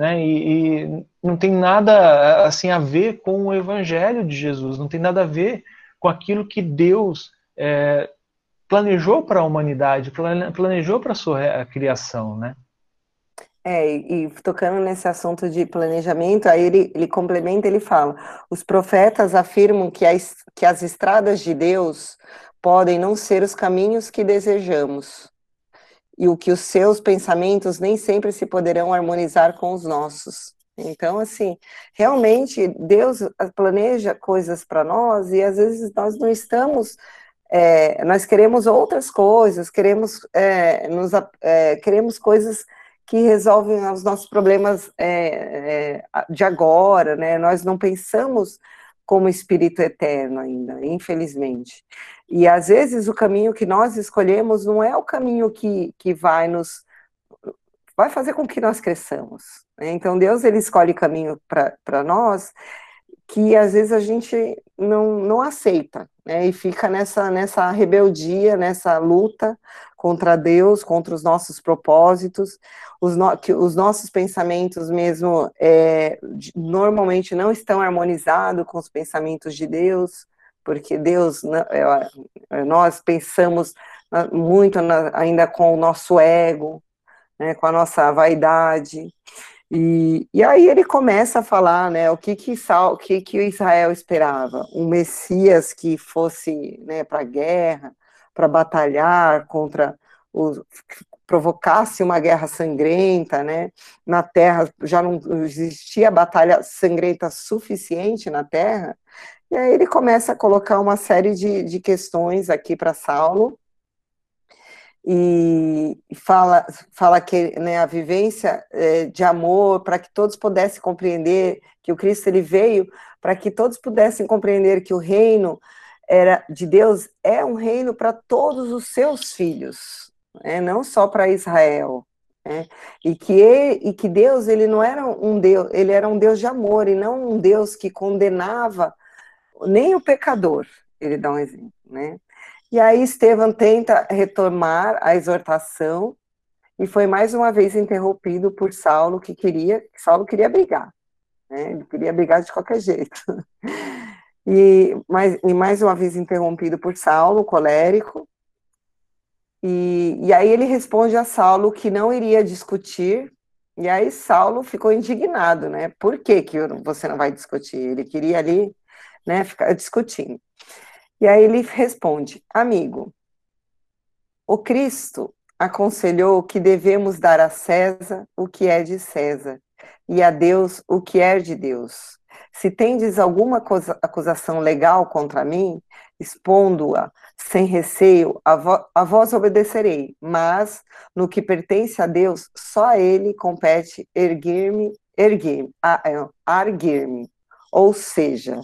né? E, e, não tem nada assim a ver com o Evangelho de Jesus, não tem nada a ver com aquilo que Deus é, planejou para a humanidade, planejou para a sua criação, né? É, e, tocando nesse assunto de planejamento, aí ele, ele complementa, ele fala: os profetas afirmam que as, que as estradas de Deus podem não ser os caminhos que desejamos, e o que os seus pensamentos nem sempre se poderão harmonizar com os nossos. Então, assim, realmente Deus planeja coisas para nós e às vezes nós não estamos, é, nós queremos outras coisas, queremos, é, nos, é, queremos coisas que resolvem os nossos problemas é, é, de agora, né? Nós não pensamos como espírito eterno ainda, infelizmente. E às vezes o caminho que nós escolhemos não é o caminho que, que vai nos vai fazer com que nós cresçamos. Né? Então Deus ele escolhe caminho para nós que às vezes a gente não, não aceita, né? E fica nessa, nessa rebeldia, nessa luta contra Deus, contra os nossos propósitos, os, no, que os nossos pensamentos mesmo é, normalmente não estão harmonizados com os pensamentos de Deus, porque Deus, né, é, nós pensamos muito na, ainda com o nosso ego, né, com a nossa vaidade, e, e aí ele começa a falar, né, o que que, o que que Israel esperava, um Messias que fosse, né, para a guerra, para batalhar contra os provocasse uma guerra sangrenta, né? Na Terra já não existia batalha sangrenta suficiente na Terra. E aí ele começa a colocar uma série de, de questões aqui para Saulo e fala, fala que né, a vivência é, de amor para que todos pudessem compreender que o Cristo ele veio para que todos pudessem compreender que o reino era de Deus é um reino para todos os seus filhos, né, não só para Israel. Né, e, que ele, e que Deus ele não era um Deus, ele era um Deus de amor e não um Deus que condenava nem o pecador. Ele dá um exemplo, né? E aí Estevão tenta retomar a exortação e foi mais uma vez interrompido por Saulo, que queria, Saulo queria brigar, né? ele queria brigar de qualquer jeito. *laughs* E mais, e mais uma vez interrompido por Saulo, colérico, e, e aí ele responde a Saulo que não iria discutir, e aí Saulo ficou indignado, né? Por que, que você não vai discutir? Ele queria ali, né, ficar discutindo. E aí ele responde, amigo, o Cristo aconselhou que devemos dar a César o que é de César e a Deus o que é de Deus. Se tendes alguma acusação legal contra mim, expondo-a sem receio, a, vós obedecerei, mas no que pertence a Deus, só a ele compete erguer-me, erguer-me, arguir-me. Ou seja,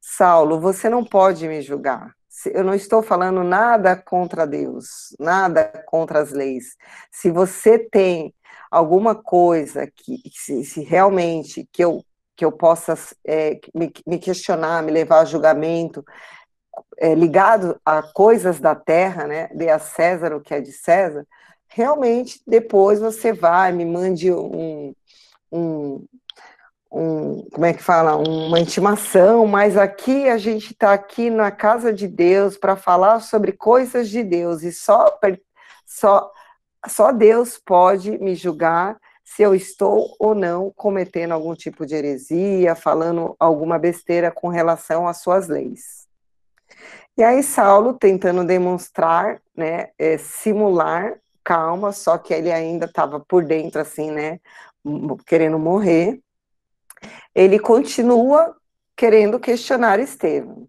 Saulo, você não pode me julgar. Eu não estou falando nada contra Deus, nada contra as leis. Se você tem alguma coisa que, se, se realmente que eu que eu possa é, me, me, questionar, me levar a julgamento, é, ligado a coisas da terra, né? Dê a César o que é de César. Realmente, depois você vai, me mande um, um, um como é que fala, uma intimação, mas aqui a gente está aqui na casa de Deus para falar sobre coisas de Deus e só, só, só Deus pode me julgar se eu estou ou não cometendo algum tipo de heresia, falando alguma besteira com relação às suas leis. E aí Saulo tentando demonstrar, né, é, simular calma, só que ele ainda estava por dentro assim, né, querendo morrer. Ele continua querendo questionar Estevão.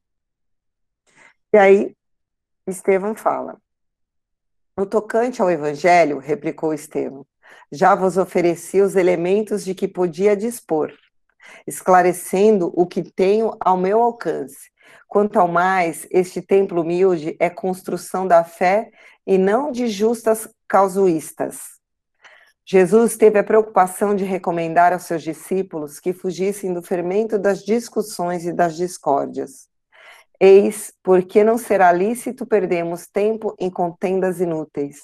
E aí Estevão fala: No tocante ao evangelho, replicou Estevão, já vos ofereci os elementos de que podia dispor, esclarecendo o que tenho ao meu alcance. Quanto ao mais, este templo humilde é construção da fé e não de justas causuístas. Jesus teve a preocupação de recomendar aos seus discípulos que fugissem do fermento das discussões e das discórdias. Eis porque não será lícito perdermos tempo em contendas inúteis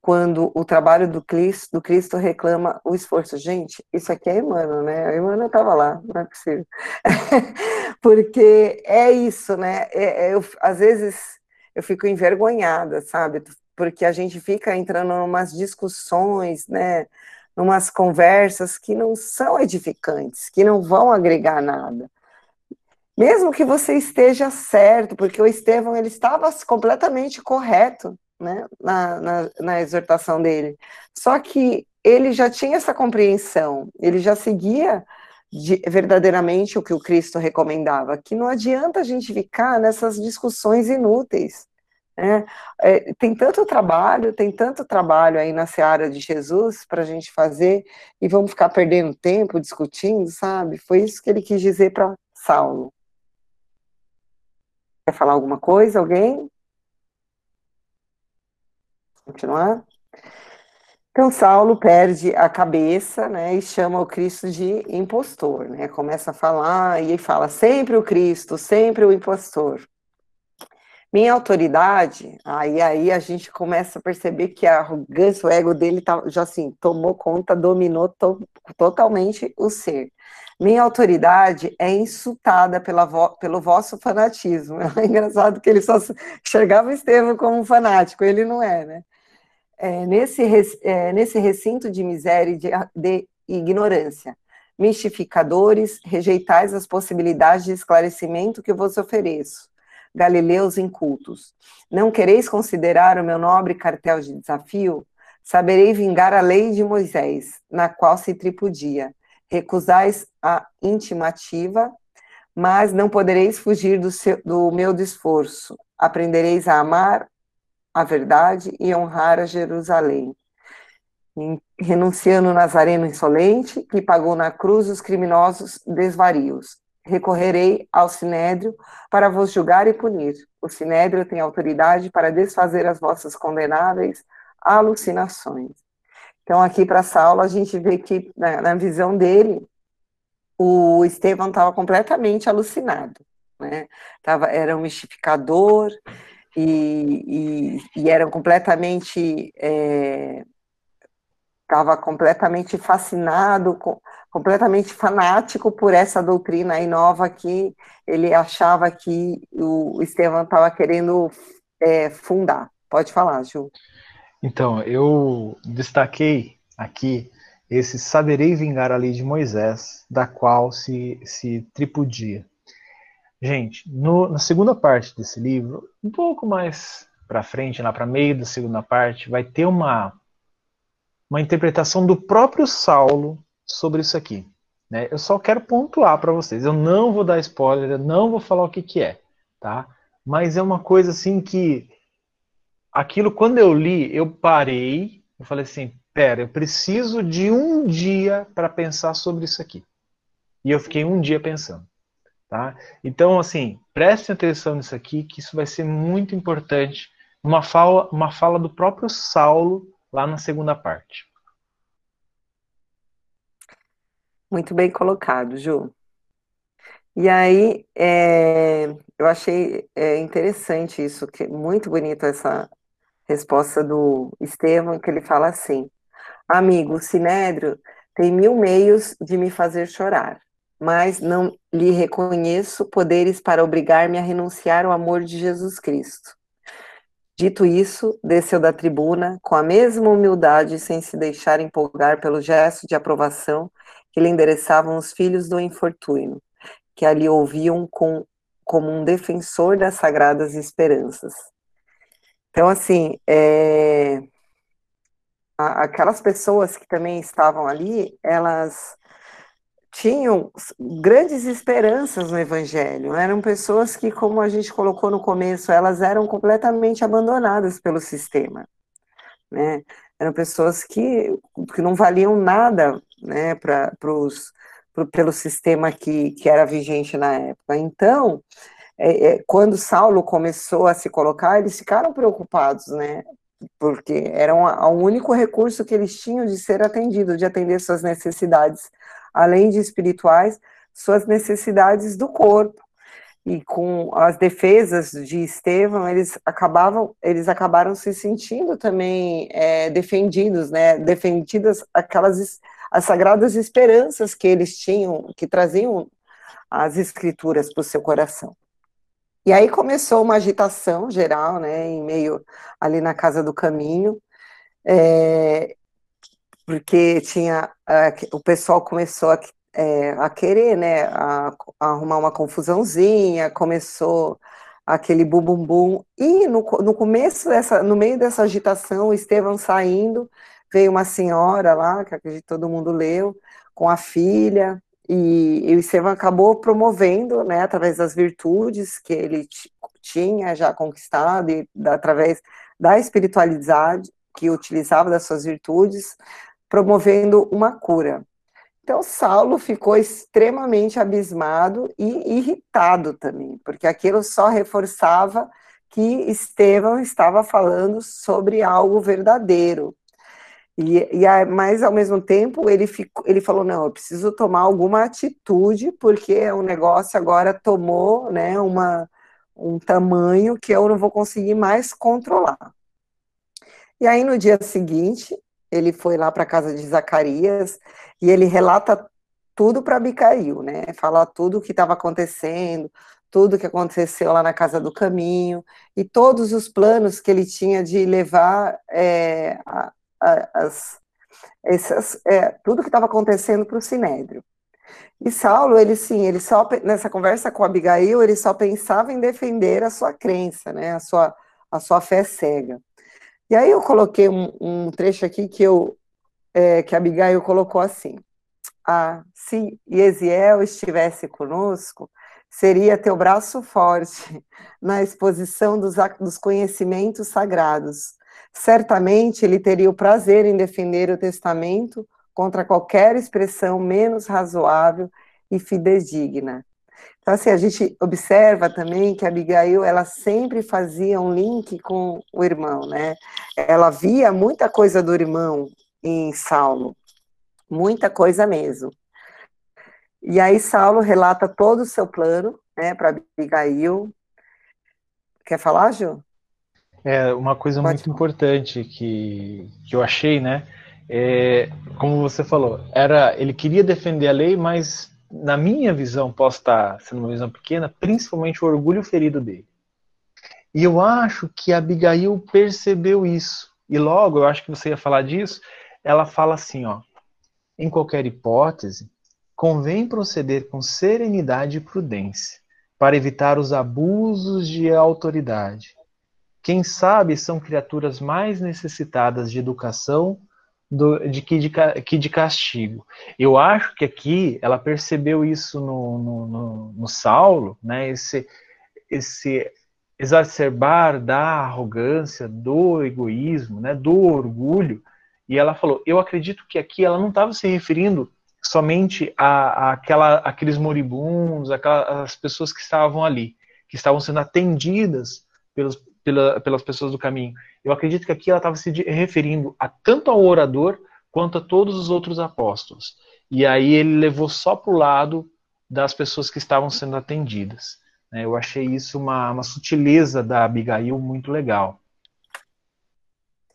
quando o trabalho do Cristo, do Cristo reclama o esforço. Gente, isso aqui é Emmanuel, né? A Emmanuel estava lá, não é possível. *laughs* Porque é isso, né? É, é, eu, às vezes eu fico envergonhada, sabe? Porque a gente fica entrando em umas discussões, né? Umas conversas que não são edificantes, que não vão agregar nada. Mesmo que você esteja certo, porque o Estevão ele estava completamente correto, né, na, na, na exortação dele. Só que ele já tinha essa compreensão, ele já seguia de, verdadeiramente o que o Cristo recomendava, que não adianta a gente ficar nessas discussões inúteis. Né? É, tem tanto trabalho, tem tanto trabalho aí na seara de Jesus para a gente fazer, e vamos ficar perdendo tempo discutindo, sabe? Foi isso que ele quis dizer para Saulo. Quer falar alguma coisa, alguém? Continuar? Então, Saulo perde a cabeça, né, e chama o Cristo de impostor, né, começa a falar e fala sempre o Cristo, sempre o impostor. Minha autoridade, aí, aí a gente começa a perceber que a arrogância, o ego dele tá, já assim, tomou conta, dominou to, totalmente o ser. Minha autoridade é insultada pela vo, pelo vosso fanatismo. *laughs* É engraçado que ele só enxergava Estevão como um fanático, ele não é, né? É, nesse, é, nesse recinto de miséria e de, de ignorância. Mistificadores, rejeitais as possibilidades de esclarecimento que vos ofereço. Galileus incultos, não quereis considerar o meu nobre cartel de desafio? Saberei vingar a lei de Moisés, na qual se tripudia. Recusais a intimativa, mas não podereis fugir do, seu, do meu esforço. Aprendereis a amar a verdade e honrar a Jerusalém. Renunciando o Nazareno insolente, que pagou na cruz os criminosos desvarios. Recorrerei ao Sinédrio para vos julgar e punir. O Sinédrio tem autoridade para desfazer as vossas condenáveis alucinações. Então, aqui para Saulo, a gente vê que, na, na visão dele, o Estevão estava completamente alucinado. Né? Tava, era um mistificador, e, e, e eram completamente é, estava completamente fascinado, completamente fanático por essa doutrina aí nova que ele achava que o Estevão estava querendo é, fundar. Pode falar, Ju. Então, eu destaquei aqui esse saberei vingar a lei de Moisés, da qual se, se tripudia. Gente, no, na segunda parte desse livro, um pouco mais para frente, lá para meio da segunda parte, vai ter uma, uma interpretação do próprio Saulo sobre isso aqui. Né? Eu só quero pontuar para vocês. Eu não vou dar spoiler, eu não vou falar o que, que é, tá? Mas é uma coisa assim que aquilo quando eu li, eu parei, eu falei assim, pera, eu preciso de um dia para pensar sobre isso aqui. E eu fiquei um dia pensando. Tá? Então, assim, preste atenção nisso aqui, que isso vai ser muito importante. Uma fala, uma fala do próprio Saulo lá na segunda parte. Muito bem colocado, Ju. E aí, é, eu achei é, interessante isso, que muito bonito essa resposta do Estevão, que ele fala assim: Amigo, o Sinédrio tem mil meios de me fazer chorar, mas não lhe reconheço poderes para obrigar-me a renunciar ao amor de Jesus Cristo. Dito isso, desceu da tribuna com a mesma humildade, sem se deixar empolgar pelo gesto de aprovação que lhe endereçavam os filhos do infortúnio, que ali ouviam com, como um defensor das sagradas esperanças. Então, assim, é, aquelas pessoas que também estavam ali, elas tinham grandes esperanças no Evangelho. Eram pessoas que, como a gente colocou no começo, elas eram completamente abandonadas pelo sistema. Né? Eram pessoas que, que não valiam nada né, pra, pros, pro, pelo sistema que, que era vigente na época. Então, é, é, quando Saulo começou a se colocar, eles ficaram preocupados, né? Porque era o único recurso que eles tinham de ser atendido, de atender suas necessidades, além de espirituais, suas necessidades do corpo. E com as defesas de Estevão, eles acabavam, eles acabaram se sentindo também é, defendidos, né? Defendidas aquelas as sagradas esperanças que eles tinham, que traziam as escrituras para o seu coração. E aí começou uma agitação geral, né, em meio ali na Casa do Caminho, é, porque tinha, o pessoal começou a, é, a querer, né, a, a, arrumar uma confusãozinha, começou aquele bum e no, no começo dessa, no meio dessa agitação, o Estevão saindo, veio uma senhora lá, que acredito todo mundo leu, com a filha, e, e o Estevam acabou promovendo, né, através das virtudes que ele tinha já conquistado e através da espiritualidade que utilizava das suas virtudes, promovendo uma cura. Então Saulo ficou extremamente abismado e irritado também, porque aquilo só reforçava que Estevão estava falando sobre algo verdadeiro, e, e mas ao mesmo tempo ele ficou, ele falou não, eu preciso tomar alguma atitude porque o negócio agora tomou, né, uma um tamanho que eu não vou conseguir mais controlar. E aí no dia seguinte ele foi lá para a casa de Zacarias e ele relata tudo para Abicail, né? Fala tudo o que estava acontecendo, tudo que aconteceu lá na casa do caminho e todos os planos que ele tinha de levar é, a, as, essas, é, tudo que estava acontecendo para o Sinédrio. E Saulo, ele sim, ele só nessa conversa com Abigail, ele só pensava em defender a sua crença, né, a sua, a sua fé cega. E aí eu coloquei um, um trecho aqui que eu é, que Abigail colocou assim: ah, se Yesiel estivesse conosco, seria teu braço forte *laughs* na exposição dos, dos conhecimentos sagrados Certamente ele teria o prazer em defender o testamento contra qualquer expressão menos razoável e fidedigna. Então, assim, a gente observa também que a Abigail, ela sempre fazia um link com o irmão, né? Ela via muita coisa do irmão em Saulo, muita coisa mesmo. E aí Saulo relata todo o seu plano, né, para Abigail. Quer falar, Ju? É, uma coisa Pode muito importante que, que eu achei, né? é, como você falou, era ele queria defender a lei, mas na minha visão, posso estar sendo uma visão pequena, principalmente o orgulho ferido dele. E eu acho que Abigail percebeu isso. E logo, eu acho que você ia falar disso, ela fala assim, ó: em qualquer hipótese, convém proceder com serenidade e prudência, para evitar os abusos de autoridade. Quem sabe são criaturas mais necessitadas de educação do, de, que, de, que de castigo. Eu acho que aqui ela percebeu isso no, no, no, no Saulo, né? esse, esse exacerbar da arrogância, do egoísmo, né? do orgulho, e ela falou: Eu acredito que aqui ela não estava se referindo somente a, a aquela, aqueles moribundos, aquelas pessoas que estavam ali, que estavam sendo atendidas pelos, pela, pelas pessoas do caminho. Eu acredito que aqui ela estava se referindo a tanto ao orador quanto a todos os outros apóstolos. E aí ele levou só para o lado das pessoas que estavam sendo atendidas. Né? Eu achei isso uma, uma sutileza da Abigail muito legal.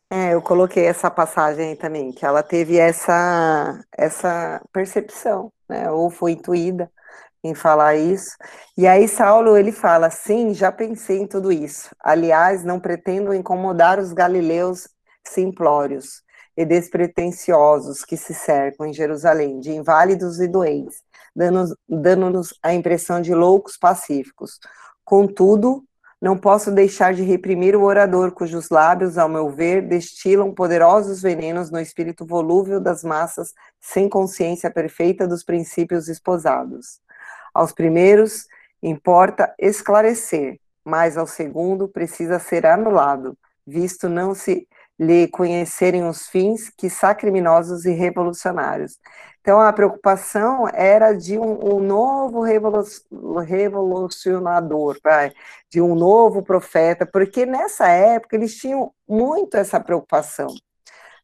É, eu coloquei essa passagem aí também, que ela teve essa, essa percepção, né? Ou foi intuída em falar isso. E aí Saulo ele fala: "Sim, já pensei em tudo isso. Aliás, não pretendo incomodar os galileus simplórios e despretensiosos que se cercam em Jerusalém, de inválidos e doentes, dando-nos dando a impressão de loucos pacíficos. Contudo, não posso deixar de reprimir o orador, cujos lábios, ao meu ver, destilam poderosos venenos no espírito volúvel das massas, sem consciência perfeita dos princípios esposados. Aos primeiros, importa esclarecer, mas ao segundo, precisa ser anulado, visto não se lhe conhecerem os fins, que criminosos e revolucionários. Então, a preocupação era de um, um novo revolucionador, de um novo profeta, porque nessa época eles tinham muito essa preocupação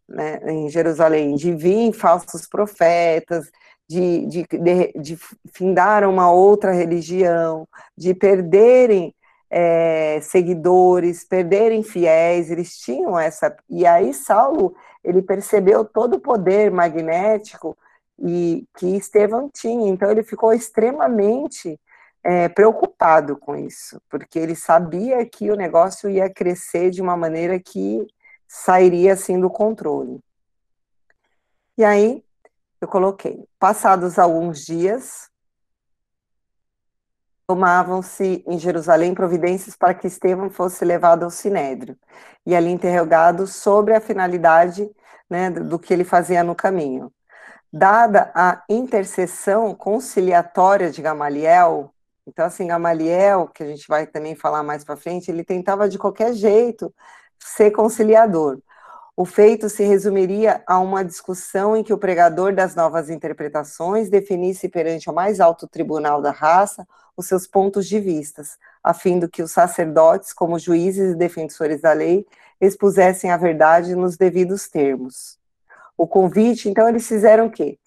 né, em Jerusalém, de vir falsos profetas, de, de, de, de findar uma outra religião, de perderem é, seguidores, perderem fiéis, eles tinham essa. E aí Saulo ele percebeu todo o poder magnético e que Estevão tinha. Então ele ficou extremamente é, preocupado com isso, porque ele sabia que o negócio ia crescer de uma maneira que sairia assim do controle. E aí eu coloquei, passados alguns dias, tomavam-se em Jerusalém providências para que Estevão fosse levado ao Sinédrio e ali interrogado sobre a finalidade né, do que ele fazia no caminho. Dada a intercessão conciliatória de Gamaliel, então assim, Gamaliel, que a gente vai também falar mais para frente, ele tentava de qualquer jeito ser conciliador. O feito se resumiria a uma discussão em que o pregador das novas interpretações definisse perante o mais alto tribunal da raça os seus pontos de vistas, a fim de que os sacerdotes, como juízes e defensores da lei, expusessem a verdade nos devidos termos o convite, então eles fizeram o quê?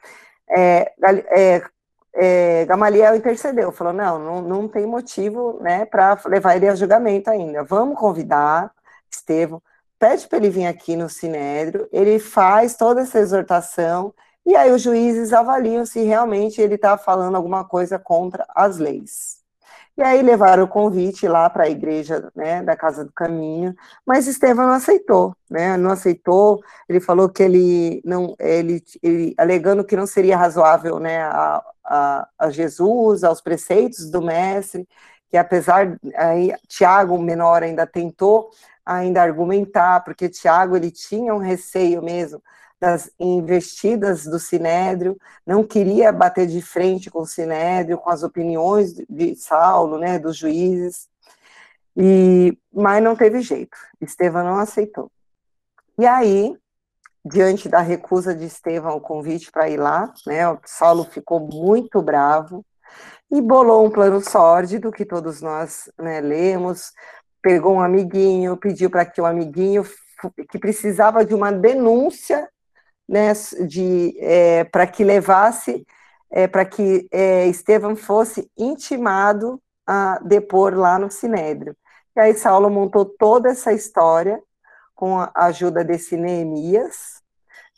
É, é, é, Gamaliel intercedeu, falou, não, não, não tem motivo, né, para levar ele a julgamento ainda, vamos convidar Estevão, pede para ele vir aqui no Sinédrio, ele faz toda essa exortação, e aí os juízes avaliam se realmente ele está falando alguma coisa contra as leis. E aí levaram o convite lá para a igreja né, da Casa do Caminho, mas Estevão não aceitou, né? Não aceitou. Ele falou que ele não, ele, ele alegando que não seria razoável, né, a, a, a Jesus, aos preceitos do mestre, que apesar aí Tiago menor ainda tentou ainda argumentar, porque Tiago ele tinha um receio mesmo das investidas do Sinédrio, não queria bater de frente com o Sinédrio, com as opiniões de Saulo, né, dos juízes, e, mas não teve jeito, Estevão não aceitou. E aí, diante da recusa de Estevão ao convite para ir lá, né, Saulo ficou muito bravo, e bolou um plano sórdido, que todos nós né, lemos, pegou um amiguinho, pediu para que o amiguinho que precisava de uma denúncia né, de é, para que levasse, é, para que é, fosse intimado a depor lá no Sinédrio. E aí Saulo montou toda essa história com a ajuda desse Neemias,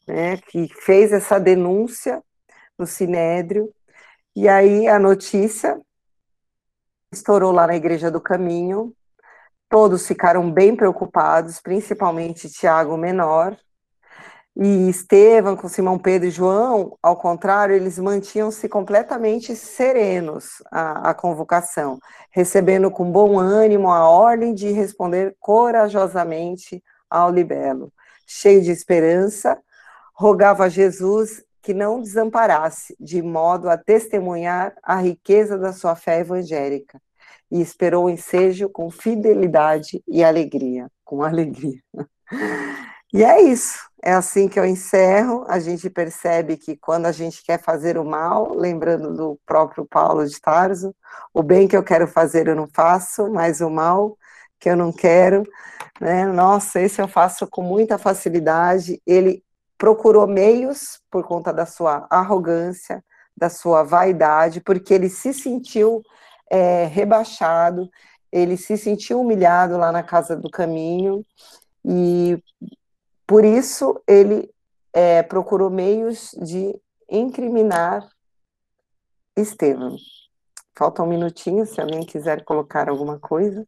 né, que fez essa denúncia no Sinédrio, e aí a notícia estourou lá na Igreja do Caminho, todos ficaram bem preocupados, principalmente Tiago Menor, e Estevão, com Simão Pedro e João, ao contrário, eles mantinham-se completamente serenos à, à, convocação, recebendo com bom ânimo a ordem de responder corajosamente ao libelo. Cheio de esperança, rogava a Jesus que não desamparasse, de modo a testemunhar a riqueza da sua fé evangélica, e esperou o ensejo com fidelidade e alegria, com alegria. E é isso, é assim que eu encerro. A gente percebe que quando a gente quer fazer o mal, lembrando do próprio Paulo de Tarso, o bem que eu quero fazer eu não faço, mas o mal que eu não quero, né? Nossa, esse eu faço com muita facilidade. Ele procurou meios por conta da sua arrogância, da sua vaidade, porque ele se sentiu é, rebaixado, ele se sentiu humilhado lá na casa do caminho, e por isso, ele é, procurou meios de incriminar Estevão. Falta um minutinho, se alguém quiser colocar alguma coisa.